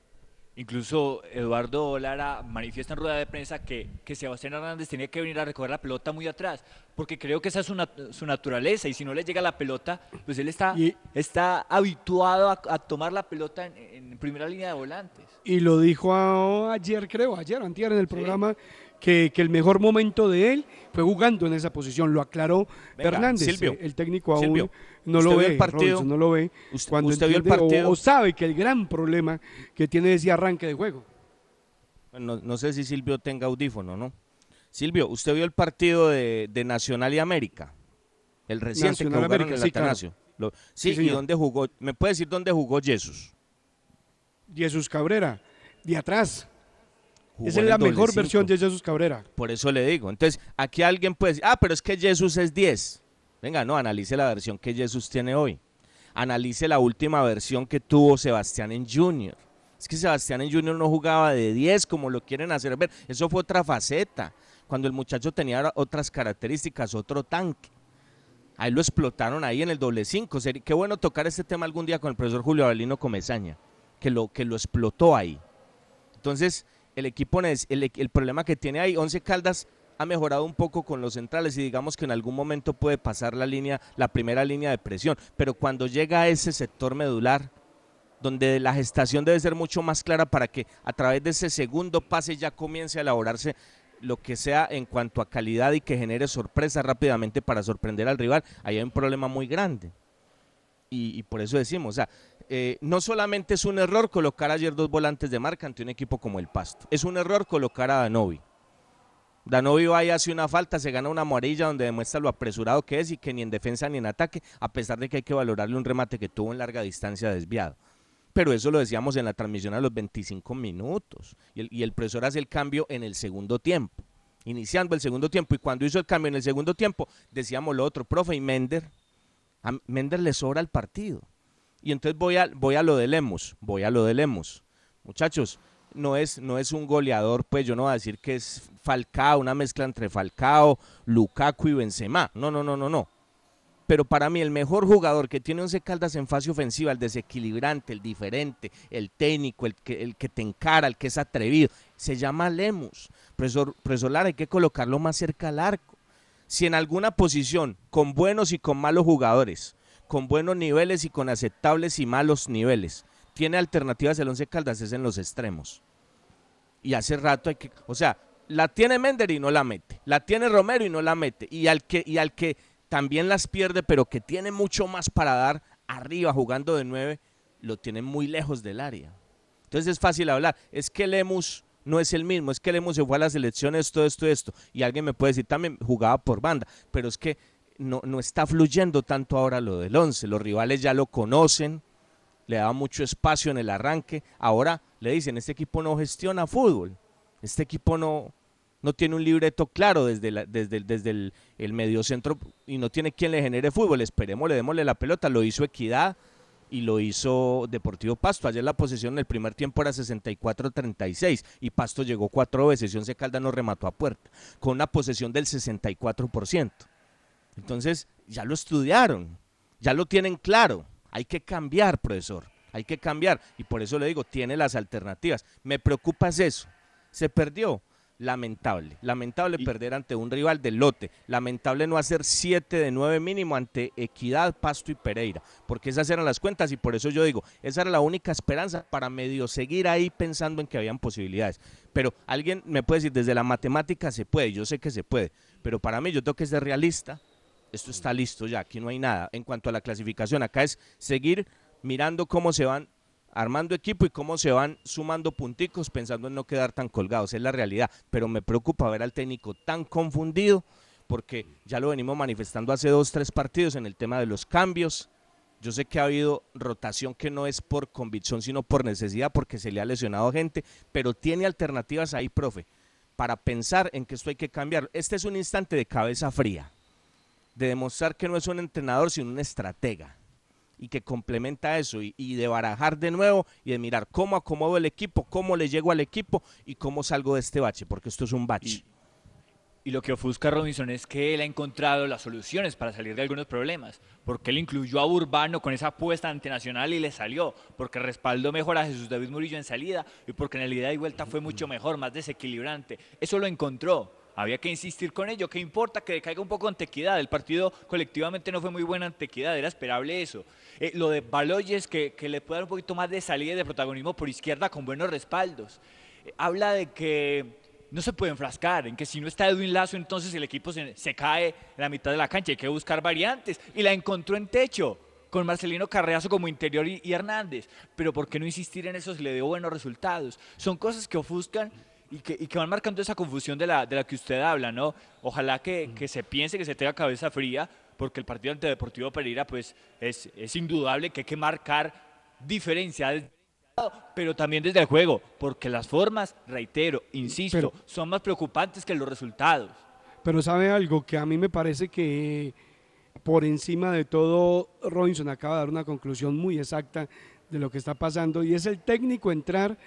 Incluso Eduardo Lara manifiesta en rueda de prensa que, que Sebastián Hernández tenía que venir a recoger la pelota muy atrás, porque creo que esa es su, nat- su naturaleza y si no le llega la pelota, pues él está, está habituado a, a tomar la pelota en, en primera línea de volantes. Y lo dijo a- ayer, creo, ayer, antier en el programa, que, que el mejor momento de él fue jugando en esa posición. Lo aclaró Venga, Fernández, Silvio, eh, el técnico aún Silvio, no ¿usted lo ve, el partido? Robinson no lo ve. ¿Usted- cuando usted vio el o- partido? O, sabe que el gran problema que tiene ese arranque de juego. No, no sé si Silvio tenga audífono, ¿no? Silvio, ¿usted vio el partido de, de Nacional y América? El reciente Nacional que jugaron América, en el sí, claro. Atanasio. Lo- Sí, sí, ¿y dónde jugó? ¿Me puede decir dónde jugó Jesús? Jesús Cabrera, de atrás. Esa es la mejor versión de Jesús Cabrera. Por eso le digo. Entonces, aquí alguien puede decir, ah, pero es que Jesús es 10. Venga, no, analice la versión que Jesús tiene hoy. Analice la última versión que tuvo Sebastián en Junior. Es que Sebastián en Junior no jugaba de 10 como lo quieren hacer ver. Eso fue otra faceta. Cuando el muchacho tenía otras características, otro tanque. Ahí lo explotaron ahí en el doble 5. Qué bueno tocar este tema algún día con el profesor Julio Avelino Comezaña, que lo, que lo explotó ahí. Entonces, el equipo, el, el problema que tiene ahí, Once Caldas ha mejorado un poco con los centrales y digamos que en algún momento puede pasar la línea, la primera línea de presión, pero cuando llega a ese sector medular, donde la gestación debe ser mucho más clara para que a través de ese segundo pase ya comience a elaborarse lo que sea en cuanto a calidad y que genere sorpresa rápidamente para sorprender al rival, ahí hay un problema muy grande. Y, por eso decimos, o sea, eh, no solamente es un error colocar ayer dos volantes de marca ante un equipo como el Pasto, es un error colocar a Danovi. Danovi va y hace una falta, se gana una amarilla donde demuestra lo apresurado que es y que ni en defensa ni en ataque, a pesar de que hay que valorarle un remate que tuvo en larga distancia desviado. Pero eso lo decíamos en la transmisión a los 25 minutos. Y el, y el profesor hace el cambio en el segundo tiempo, iniciando el segundo tiempo. Y cuando hizo el cambio en el segundo tiempo, decíamos lo otro, profe, y Mender, a Mender le sobra el partido. Y entonces voy a, voy a lo de Lemus, voy a lo de Lemus. Muchachos, no es, no es un goleador, pues yo no voy a decir que es Falcao, una mezcla entre Falcao, Lukaku y Benzema. No, no, no, no, no. Pero para mí el mejor jugador que tiene Once Caldas en fase ofensiva, el desequilibrante, el diferente, el técnico, el que, el que te encara, el que es atrevido, se llama Lemus. Profesor, profesor Lara, hay que colocarlo más cerca al arco. Si en alguna posición, con buenos y con malos jugadores, con buenos niveles y con aceptables y malos niveles, tiene alternativas el Once Caldas es en los extremos. Y hace rato hay que, o sea, la tiene Mender y no la mete, la tiene Romero y no la mete, y al que, y al que también las pierde, pero que tiene mucho más para dar arriba jugando de nueve, lo tiene muy lejos del área. Entonces es fácil hablar, es que Lemus no es el mismo, es que Lemus se fue a la selección esto, esto, esto, y alguien me puede decir también jugaba por banda, pero es que no, no está fluyendo tanto ahora lo del once, los rivales ya lo conocen, le daba mucho espacio en el arranque. Ahora le dicen, este equipo no gestiona fútbol, este equipo no, no tiene un libreto claro desde, desde, desde el, el mediocentro y no tiene quien le genere fútbol. Esperemos, le démosle la pelota. Lo hizo Equidad y lo hizo Deportivo Pasto. Ayer la posesión en el primer tiempo era 64-36 y Pasto llegó cuatro veces y Once Caldas no remató a puerta con una posesión del 64%. Entonces, ya lo estudiaron, ya lo tienen claro. Hay que cambiar, profesor. Hay que cambiar. Y por eso le digo, tiene las alternativas. Me preocupa es eso. Se perdió. Lamentable. Lamentable perder ante un rival del lote. Lamentable no hacer 7 de 9 mínimo ante Equidad, Pasto y Pereira. Porque esas eran las cuentas y por eso yo digo, esa era la única esperanza para medio seguir ahí pensando en que habían posibilidades. Pero alguien me puede decir, desde la matemática se puede, yo sé que se puede. Pero para mí yo tengo que ser realista esto está listo ya, aquí no hay nada. En cuanto a la clasificación, acá es seguir mirando cómo se van armando equipo y cómo se van sumando punticos pensando en no quedar tan colgados, es la realidad. Pero me preocupa ver al técnico tan confundido porque ya lo venimos manifestando hace dos, tres partidos en el tema de los cambios. Yo sé que ha habido rotación que no es por convicción, sino por necesidad, porque se le ha lesionado gente, pero tiene alternativas ahí, profe, para pensar en que esto hay que cambiar. Este es un instante de cabeza fría de demostrar que no es un entrenador, sino un estratega. Y que complementa eso y, de barajar de nuevo y de mirar cómo acomodo el equipo, cómo le llego al equipo y cómo salgo de este bache, porque esto es un bache. Y lo que ofusca Robinson es que él ha encontrado las soluciones para salir de algunos problemas. Porque él incluyó a Urbano con esa apuesta ante Nacional y le salió. Porque respaldó mejor a Jesús David Murillo en salida y porque en la ida y vuelta fue mucho mejor, más desequilibrante. Eso lo encontró. Había que insistir con ello. ¿Qué importa que decaiga un poco ante Equidad? El partido colectivamente no fue muy bueno ante Equidad, era esperable eso. Eh, lo de Baloyes, que, que, le puede dar un poquito más de salida y de protagonismo por izquierda con buenos respaldos. Eh, habla de que no se puede enfrascar en que si no está Edwin Lazo, entonces el equipo se, se, cae en la mitad de la cancha. Hay que buscar variantes. Y la encontró en techo, con Marcelino Carreazo como interior y, y Hernández. Pero ¿por qué no insistir en eso si le dio buenos resultados? Son cosas que ofuscan y que, y que, van marcando esa confusión de la, de la que usted habla, ¿no? Ojalá que, que, se piense, que se tenga cabeza fría, porque el partido ante Deportivo Pereira, pues es, es indudable que hay que marcar diferencias pero también desde el juego, porque las formas, reitero, insisto, pero, son más preocupantes que los resultados. Pero sabe algo que a mí me parece que por encima de todo, Robinson acaba de dar una conclusión muy exacta de lo que está pasando y es el técnico entrar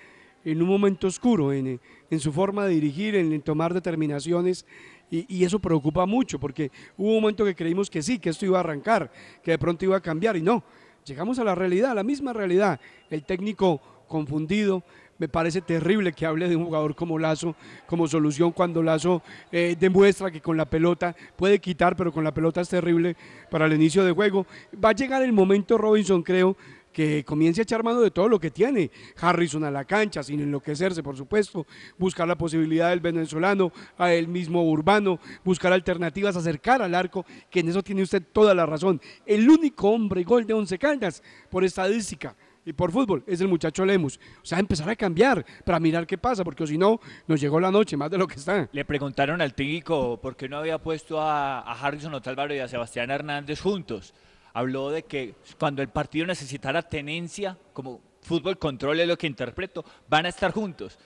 en un momento oscuro, en, en su forma de dirigir, en, en tomar determinaciones y, y, eso preocupa mucho porque hubo un momento que creímos que sí, que esto iba a arrancar, que de pronto iba a cambiar y no, llegamos a la realidad, a la misma realidad. El técnico confundido, me parece terrible que hable de un jugador como Lazo como solución cuando Lazo eh, demuestra que con la pelota puede quitar, pero con la pelota es terrible para el inicio de juego. Va a llegar el momento, Robinson, creo, que comience a echar mano de todo lo que tiene. Harrison a la cancha, sin enloquecerse, por supuesto, buscar la posibilidad del venezolano, a él mismo urbano, buscar alternativas, acercar al arco, que en eso tiene usted toda la razón. El único hombre gol de Once Caldas, por estadística y por fútbol, es el muchacho Lemus. O sea, empezar a cambiar para mirar qué pasa, porque si no, nos llegó la noche más de lo que está. Le preguntaron al técnico por qué no había puesto a, a Harrison Otálvaro y a Sebastián Hernández juntos habló de que cuando el partido necesitara tenencia, como fútbol control es lo que interpreto, van a estar juntos.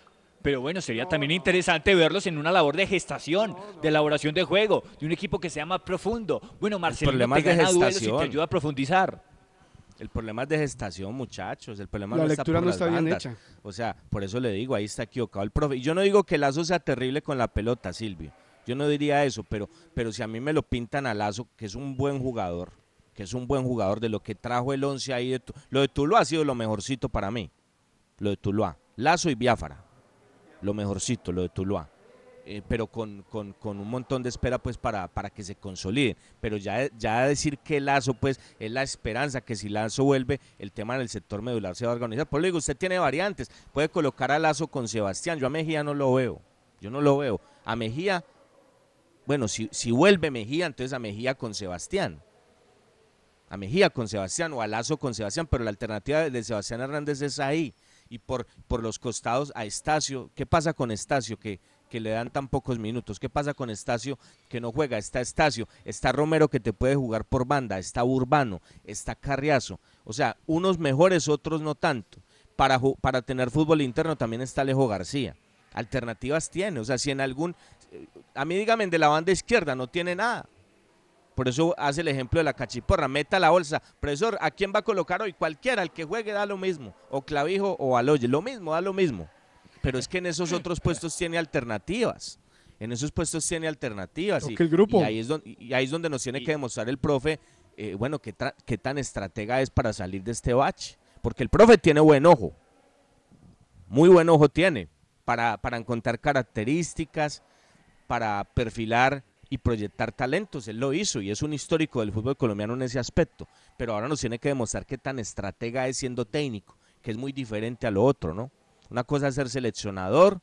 Pero bueno, sería también interesante verlos en una labor de gestación, de elaboración de juego, de un equipo que sea más profundo. Bueno, Marcelino te gana duelos y te ayuda a profundizar. El problema es de gestación, muchachos. El problema la no lectura está por no las está bien bandas. hecha. O sea, por eso le digo, ahí está equivocado el profe. Y yo no digo que Lazo sea terrible con la pelota, Silvio. Yo no diría eso, pero, pero si a mí me lo pintan a Lazo, que es un buen jugador, que es un buen jugador de lo que trajo el 11 ahí. De. Lo de Tuluá ha sido lo mejorcito para mí. Lo de Tuluá. Lazo y Biafara. Lo mejorcito, lo de Tuluá. Eh, pero con, con, con, un montón de espera pues para, para que se consoliden. Pero ya, ya decir que Lazo pues es la esperanza, que si Lazo vuelve, el tema en el sector medular se va a organizar. Por lo digo, usted tiene variantes. Puede colocar a Lazo con Sebastián. Yo a Mejía no lo veo. Yo no lo veo. A Mejía, bueno, si, si vuelve Mejía, entonces a Mejía con Sebastián a Mejía con Sebastián o a Lazo con Sebastián, pero la alternativa de Sebastián Hernández es ahí. Y por, por los costados a Estacio, ¿qué pasa con Estacio que, que le dan tan pocos minutos? ¿Qué pasa con Estacio que no juega? Está Estacio, está Romero que te puede jugar por banda, está Urbano, está Carriazo. O sea, unos mejores, otros no tanto. Para, para tener fútbol interno también está Alejo García. Alternativas tiene, o sea, si en algún... A mí dígame, de la banda izquierda no tiene nada por eso hace el ejemplo de la cachiporra, meta la bolsa. Profesor, ¿a quién va a colocar hoy? Cualquiera, el que juegue da lo mismo. O Clavijo o Aloye, lo mismo, da lo mismo. Pero es que en esos otros puestos tiene alternativas. En esos puestos tiene alternativas. Y, el grupo. y, ahí, es donde, y ahí es donde nos tiene que demostrar el profe, eh, bueno, qué, qué tan estratega es para salir de este bache. Porque el profe tiene buen ojo. Muy buen ojo tiene. Para, para encontrar características, para perfilar y proyectar talentos. Él lo hizo y es un histórico del fútbol colombiano en ese aspecto. Pero ahora nos tiene que demostrar qué tan estratega es siendo técnico, que es muy diferente a lo otro, ¿no? Una cosa es ser seleccionador,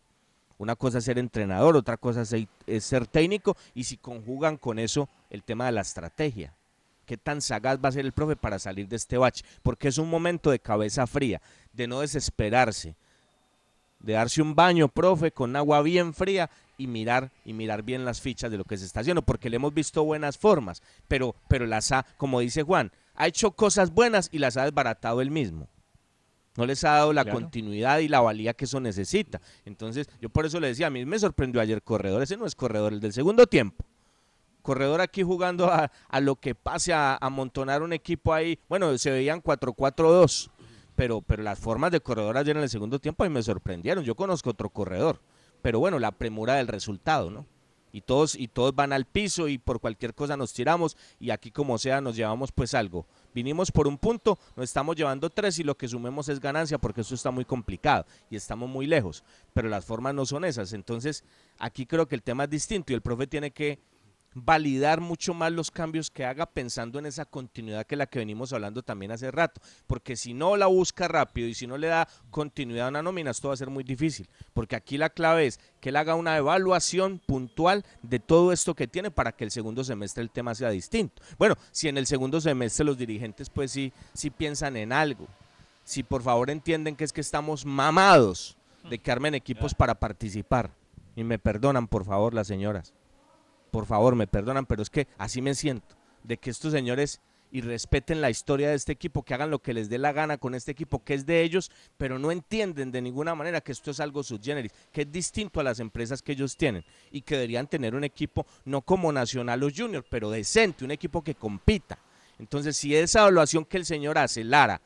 una cosa es ser entrenador, otra cosa es ser técnico y si conjugan con eso el tema de la estrategia. ¿Qué tan sagaz va a ser el profe para salir de este bache? Porque es un momento de cabeza fría, de no desesperarse, de darse un baño, profe, con agua bien fría y mirar y mirar bien las fichas de lo que se está haciendo, porque le hemos visto buenas formas, pero, pero las ha, como dice Juan, ha hecho cosas buenas y las ha desbaratado él mismo. No les ha dado la claro. continuidad y la valía que eso necesita. Entonces, yo por eso le decía, a mí me sorprendió ayer Corredor, ese no es Corredor, el del segundo tiempo. Corredor aquí jugando a, a lo que pase, a, a amontonar un equipo ahí. Bueno, se veían 4-4-2, pero, pero las formas de Corredor ayer en el segundo tiempo a mí me sorprendieron. Yo conozco otro Corredor pero bueno, la premura del resultado, ¿no? Y todos, y todos van al piso y por cualquier cosa nos tiramos y aquí como sea nos llevamos pues algo. Vinimos por un punto, nos estamos llevando tres y lo que sumemos es ganancia porque eso está muy complicado y estamos muy lejos. Pero las formas no son esas. Entonces aquí creo que el tema es distinto y el profe tiene que validar mucho más los cambios que haga pensando en esa continuidad que la que venimos hablando también hace rato, porque si no la busca rápido y si no le da continuidad a una nómina, esto va a ser muy difícil, porque aquí la clave es que él haga una evaluación puntual de todo esto que tiene para que el segundo semestre el tema sea distinto. Bueno, si en el segundo semestre los dirigentes pues sí, sí piensan en algo, si por favor entienden que es que estamos mamados de que armen equipos para participar, y me perdonan por favor las señoras por favor, me perdonan, pero es que así me siento, de que estos señores y respeten la historia de este equipo, que hagan lo que les dé la gana con este equipo, que es de ellos, pero no entienden de ninguna manera que esto es algo subgéneris, que es distinto a las empresas que ellos tienen y que deberían tener un equipo no como Nacional o Junior, pero decente, un equipo que compita. Entonces, si esa evaluación que el señor hace, Lara,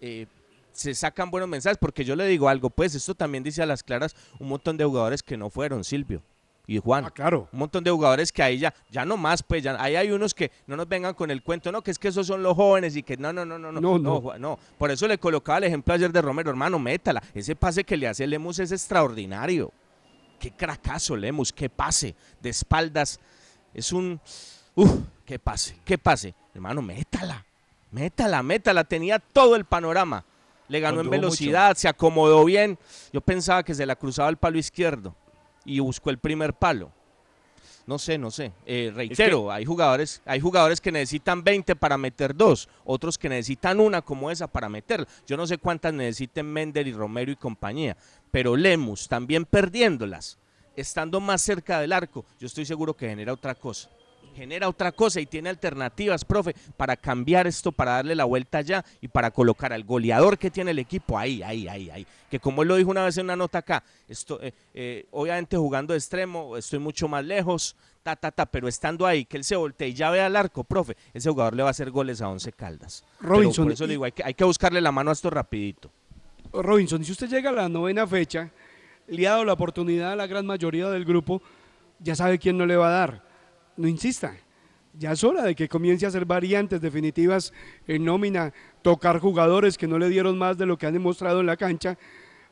eh, se sacan buenos mensajes, porque yo le digo algo, pues esto también dice a las claras un montón de jugadores que no fueron, Silvio y Juan. claro. Un montón de jugadores que ahí ya, ya no más, pues ya, ahí hay unos que no nos vengan con el cuento, no, que es que esos son los jóvenes y que no, no, no, no, no, No, no, no. no. Por eso le colocaba el ejemplo ayer de Romero, hermano, métala. Ese pase que le hace Lemus es extraordinario. Qué cracazo, Lemus, qué pase de espaldas. Es un, uf, qué pase, qué pase. Hermano, métala, métala, métala. Tenía todo el panorama. Le ganó en Contuvo velocidad, se acomodó bien. Yo pensaba que se la cruzaba el palo izquierdo y buscó el primer palo. No sé, no sé. Eh, reitero, hay jugadores, hay jugadores que necesitan 20 para meter dos, otros que necesitan una como esa para meter. Yo no sé cuántas necesiten Mender y Romero y compañía, pero Lemus también perdiéndolas, estando más cerca del arco, yo estoy seguro que genera otra cosa. Genera otra cosa y tiene alternativas, profe, para cambiar esto, para darle la vuelta allá y para colocar al goleador que tiene el equipo ahí, ahí, ahí, ahí. Que como él lo dijo una vez en una nota acá, esto, eh, eh, obviamente jugando de extremo, estoy mucho más lejos, ta, ta, ta, pero estando ahí, que él se voltee y ya vea al arco, profe, ese jugador le va a hacer goles a 11 caldas. Pero Robinson, por eso le digo, hay que, hay que buscarle la mano a esto rapidito. Robinson, si usted llega a la novena fecha, le ha dado la oportunidad a la gran mayoría del grupo, ya sabe quién no le va a dar. No insista. Ya es hora de que comience a hacer variantes definitivas en nómina, tocar jugadores que no le dieron más de lo que han demostrado en la cancha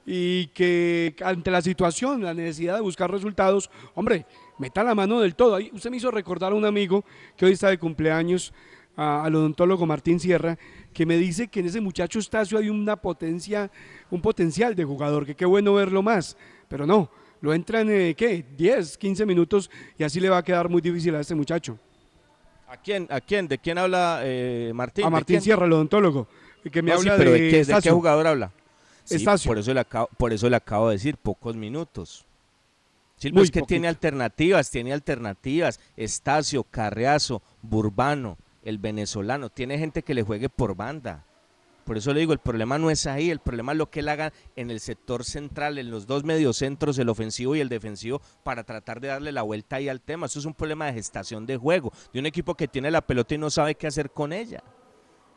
y que ante la situación, la necesidad de buscar resultados, hombre, meta la mano del todo. Usted me hizo recordar a un amigo que hoy está de cumpleaños, al odontólogo Martín Sierra, que me dice que en ese muchacho Estacio hay una potencia, un potencial de jugador, que qué bueno verlo más, pero no, lo entran, eh, ¿qué? 10, 15 minutos y así le va a quedar muy difícil a este muchacho. ¿A quién? ¿A quién? ¿De quién habla eh, Martín? a ¿De Martín? Qué? el odontólogo, que me No, sí, habla pero de, ¿de, qué, ¿de qué Estacio. jugador habla? Sí, por eso le acabo, por eso le acabo de decir pocos minutos. Silvio es que poquito. tiene alternativas, tiene alternativas. Estacio, Carreazo, Burbano, el venezolano, tiene gente que le juegue por banda. Por eso le digo, el problema no es ahí, el problema es lo que él haga en el sector central, en los dos mediocentros, el ofensivo y el defensivo, para tratar de darle la vuelta ahí al tema. Eso es un problema de gestación de juego, de un equipo que tiene la pelota y no sabe qué hacer con ella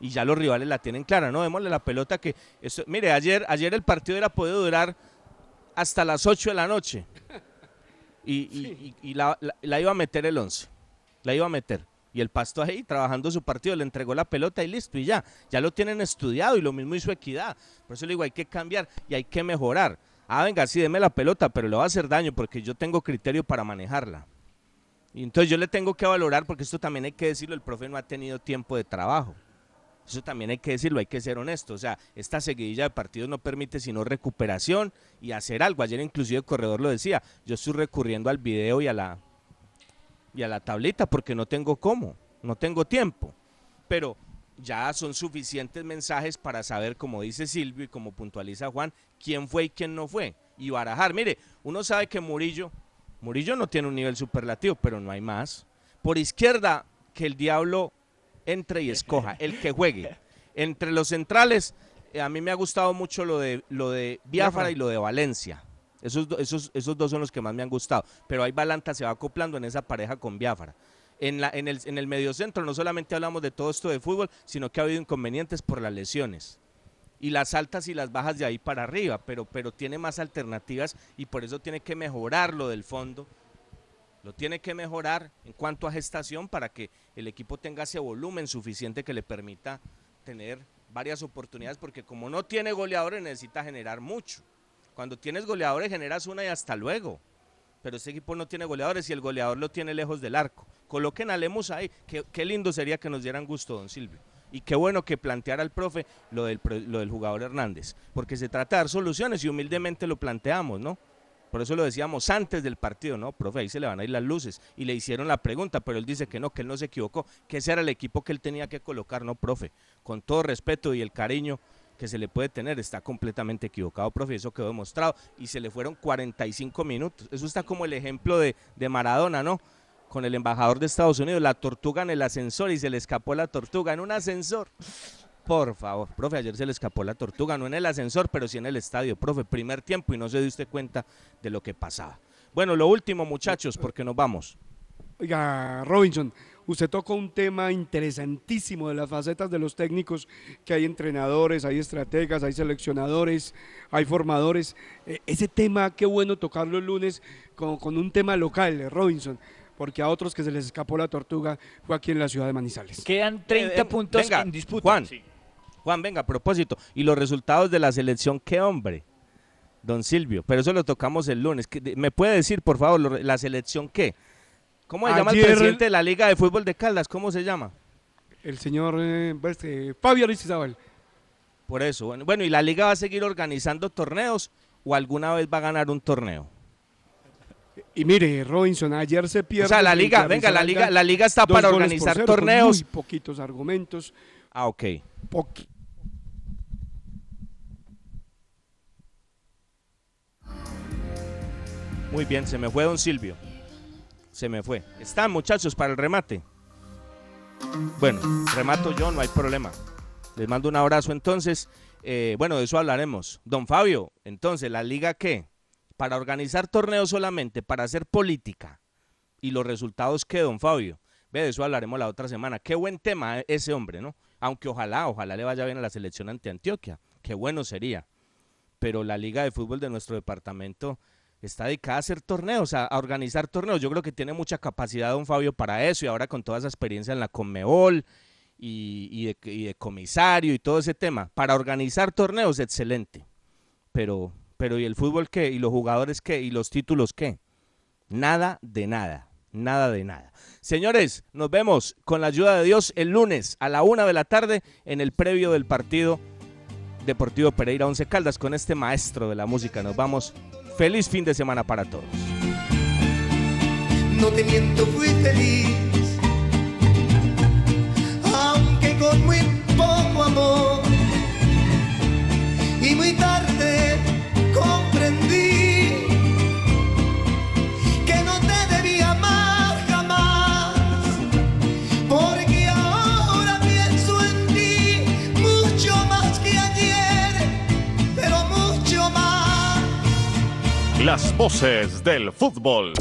y ya los rivales la tienen clara, ¿no? Démosle la pelota que... Esto, mire, ayer, ayer el partido era podido durar hasta las 8 de la noche. Y, y- y- y la, la- la iba a meter el 11. La iba a meter. Y el Pasto ahí trabajando su partido, le entregó la pelota y listo, y ya. Ya lo tienen estudiado y lo mismo hizo Equidad. Por eso le digo, hay que cambiar y hay que mejorar. Ah, venga, sí, deme la pelota, pero le va a hacer daño porque yo tengo criterio para manejarla. Y entonces yo le tengo que valorar porque esto también hay que decirlo, el profe no ha tenido tiempo de trabajo. Eso también hay que decirlo, hay que ser honesto. O sea, esta seguidilla de partidos no permite sino recuperación y hacer algo. Ayer inclusive el corredor lo decía, yo estoy recurriendo al video y a la y a la tablita porque no tengo cómo, no tengo tiempo. Pero ya son suficientes mensajes para saber, como dice Silvio y como puntualiza Juan, quién fue y quién no fue. Y barajar, mire, uno sabe que Murillo, Murillo no tiene un nivel superlativo, pero no hay más. Por izquierda, que el diablo entre y escoja, el que juegue. Entre los centrales, eh, a mí me ha gustado mucho lo de, lo de Biafara. y lo de Valencia. Esos, esos, esos dos son los que más me han gustado. Pero ahí Balanta se va acoplando en esa pareja con Biafara. En, la, en, el, en el mediocentro no solamente hablamos de todo esto de fútbol, sino que ha habido inconvenientes por las lesiones. Y las altas y las bajas de ahí para arriba, pero, pero tiene más alternativas y por eso tiene que mejorar lo del fondo Lo tiene que mejorar en cuanto a gestación para que el equipo tenga ese volumen suficiente que le permita tener varias oportunidades, porque como no tiene goleadores necesita generar mucho. Cuando tienes goleadores generas una y hasta luego. Pero este equipo no tiene goleadores y el goleador lo tiene lejos del arco. Coloquen a Lemus ahí. Qué, lindo sería que nos dieran gusto, don Silvio. Y qué bueno que planteara el profe lo del, lo del jugador Hernández. Porque se trata de dar soluciones y humildemente lo planteamos, ¿no? Por eso lo decíamos antes del partido, ¿no? Profe, ahí se le van a ir las luces. Y le hicieron la pregunta, pero él dice que no, que él no se equivocó, que ese era el equipo que él tenía que colocar, ¿no, profe? Con todo respeto y el cariño que se le puede tener, está completamente equivocado, profe, eso quedó demostrado. Y se le fueron 45 minutos. Eso está como el ejemplo de, de Maradona, ¿no? Con el embajador de Estados Unidos, la tortuga en el ascensor y se le escapó la tortuga en un ascensor. Por favor, profe, ayer se le escapó la tortuga, no en el ascensor, pero sí en el estadio, profe, primer tiempo y no se dio usted cuenta de lo que pasaba. Bueno, lo último, muchachos, porque nos vamos. Oiga, Robinson, usted tocó un tema interesantísimo de las facetas de los técnicos, que hay entrenadores, hay estrategas, hay seleccionadores, hay formadores. Eh, ese tema, qué bueno tocarlo el lunes con, con un tema local, eh, Robinson, porque a otros que se les escapó la tortuga fue aquí en la ciudad de Manizales. Quedan 30 Eh, eh, puntos venga, en disputa. Juan, Juan, venga, a propósito. Y los resultados de la selección, qué hombre, don Silvio. Pero eso lo tocamos el lunes. ¿Qué- de- ¿Me puede decir, por favor, la selección qué? ¿Cómo se llama el presidente de la Liga de Fútbol de Caldas? ¿Cómo se llama? El señor eh, este, Fabio Aristizábal. Por eso. Bueno, bueno, ¿y la Liga va a seguir organizando torneos o alguna vez va a ganar un torneo? Y mire, Robinson, ayer se pierde. O sea, la liga, venga, la liga, la liga está para organizar cero, torneos. Muy poquitos argumentos. Ah, ok. poqui- Muy bien, se me fue don Silvio. Se me fue. Están muchachos para el remate. Bueno, remato yo, no hay problema. Les mando un abrazo entonces. Eh, bueno, de eso hablaremos. Don Fabio, entonces, ¿la liga qué? Para organizar torneos solamente, para hacer política. ¿Y los resultados qué, don Fabio? Ve, de eso hablaremos la otra semana. Qué buen tema ese hombre, ¿no? Aunque ojalá, ojalá le vaya bien a la selección ante Antioquia. Qué bueno sería. Pero la liga de fútbol de nuestro departamento está dedicada a hacer torneos, a, organizar torneos. Yo creo que tiene mucha capacidad don Fabio para eso y ahora con toda esa experiencia en la Conmebol y, y de, y de comisario y todo ese tema. Para organizar torneos, excelente. Pero, pero ¿y el fútbol qué? ¿Y los jugadores qué? ¿Y los títulos qué? Nada de nada. Nada de nada. Señores, nos vemos con la ayuda de Dios el lunes a la una de la tarde en el previo del partido Deportivo Pereira Once Caldas con este maestro de la música. Nos vamos. Feliz fin de semana para todos. No te miento, fui feliz, aunque con muy Las voces del fútbol.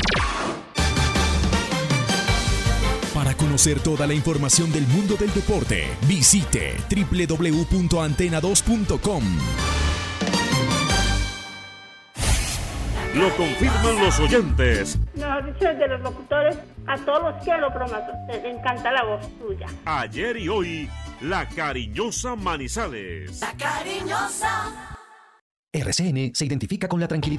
Para conocer toda la información del mundo del deporte, visite www.antena2.com. Lo confirman los oyentes. Mejor dicho, de los locutores, a todos los que lo prometo, te encanta la voz tuya. Ayer y hoy, la cariñosa Manizales. La cariñosa. RCN se identifica con la tranquilidad.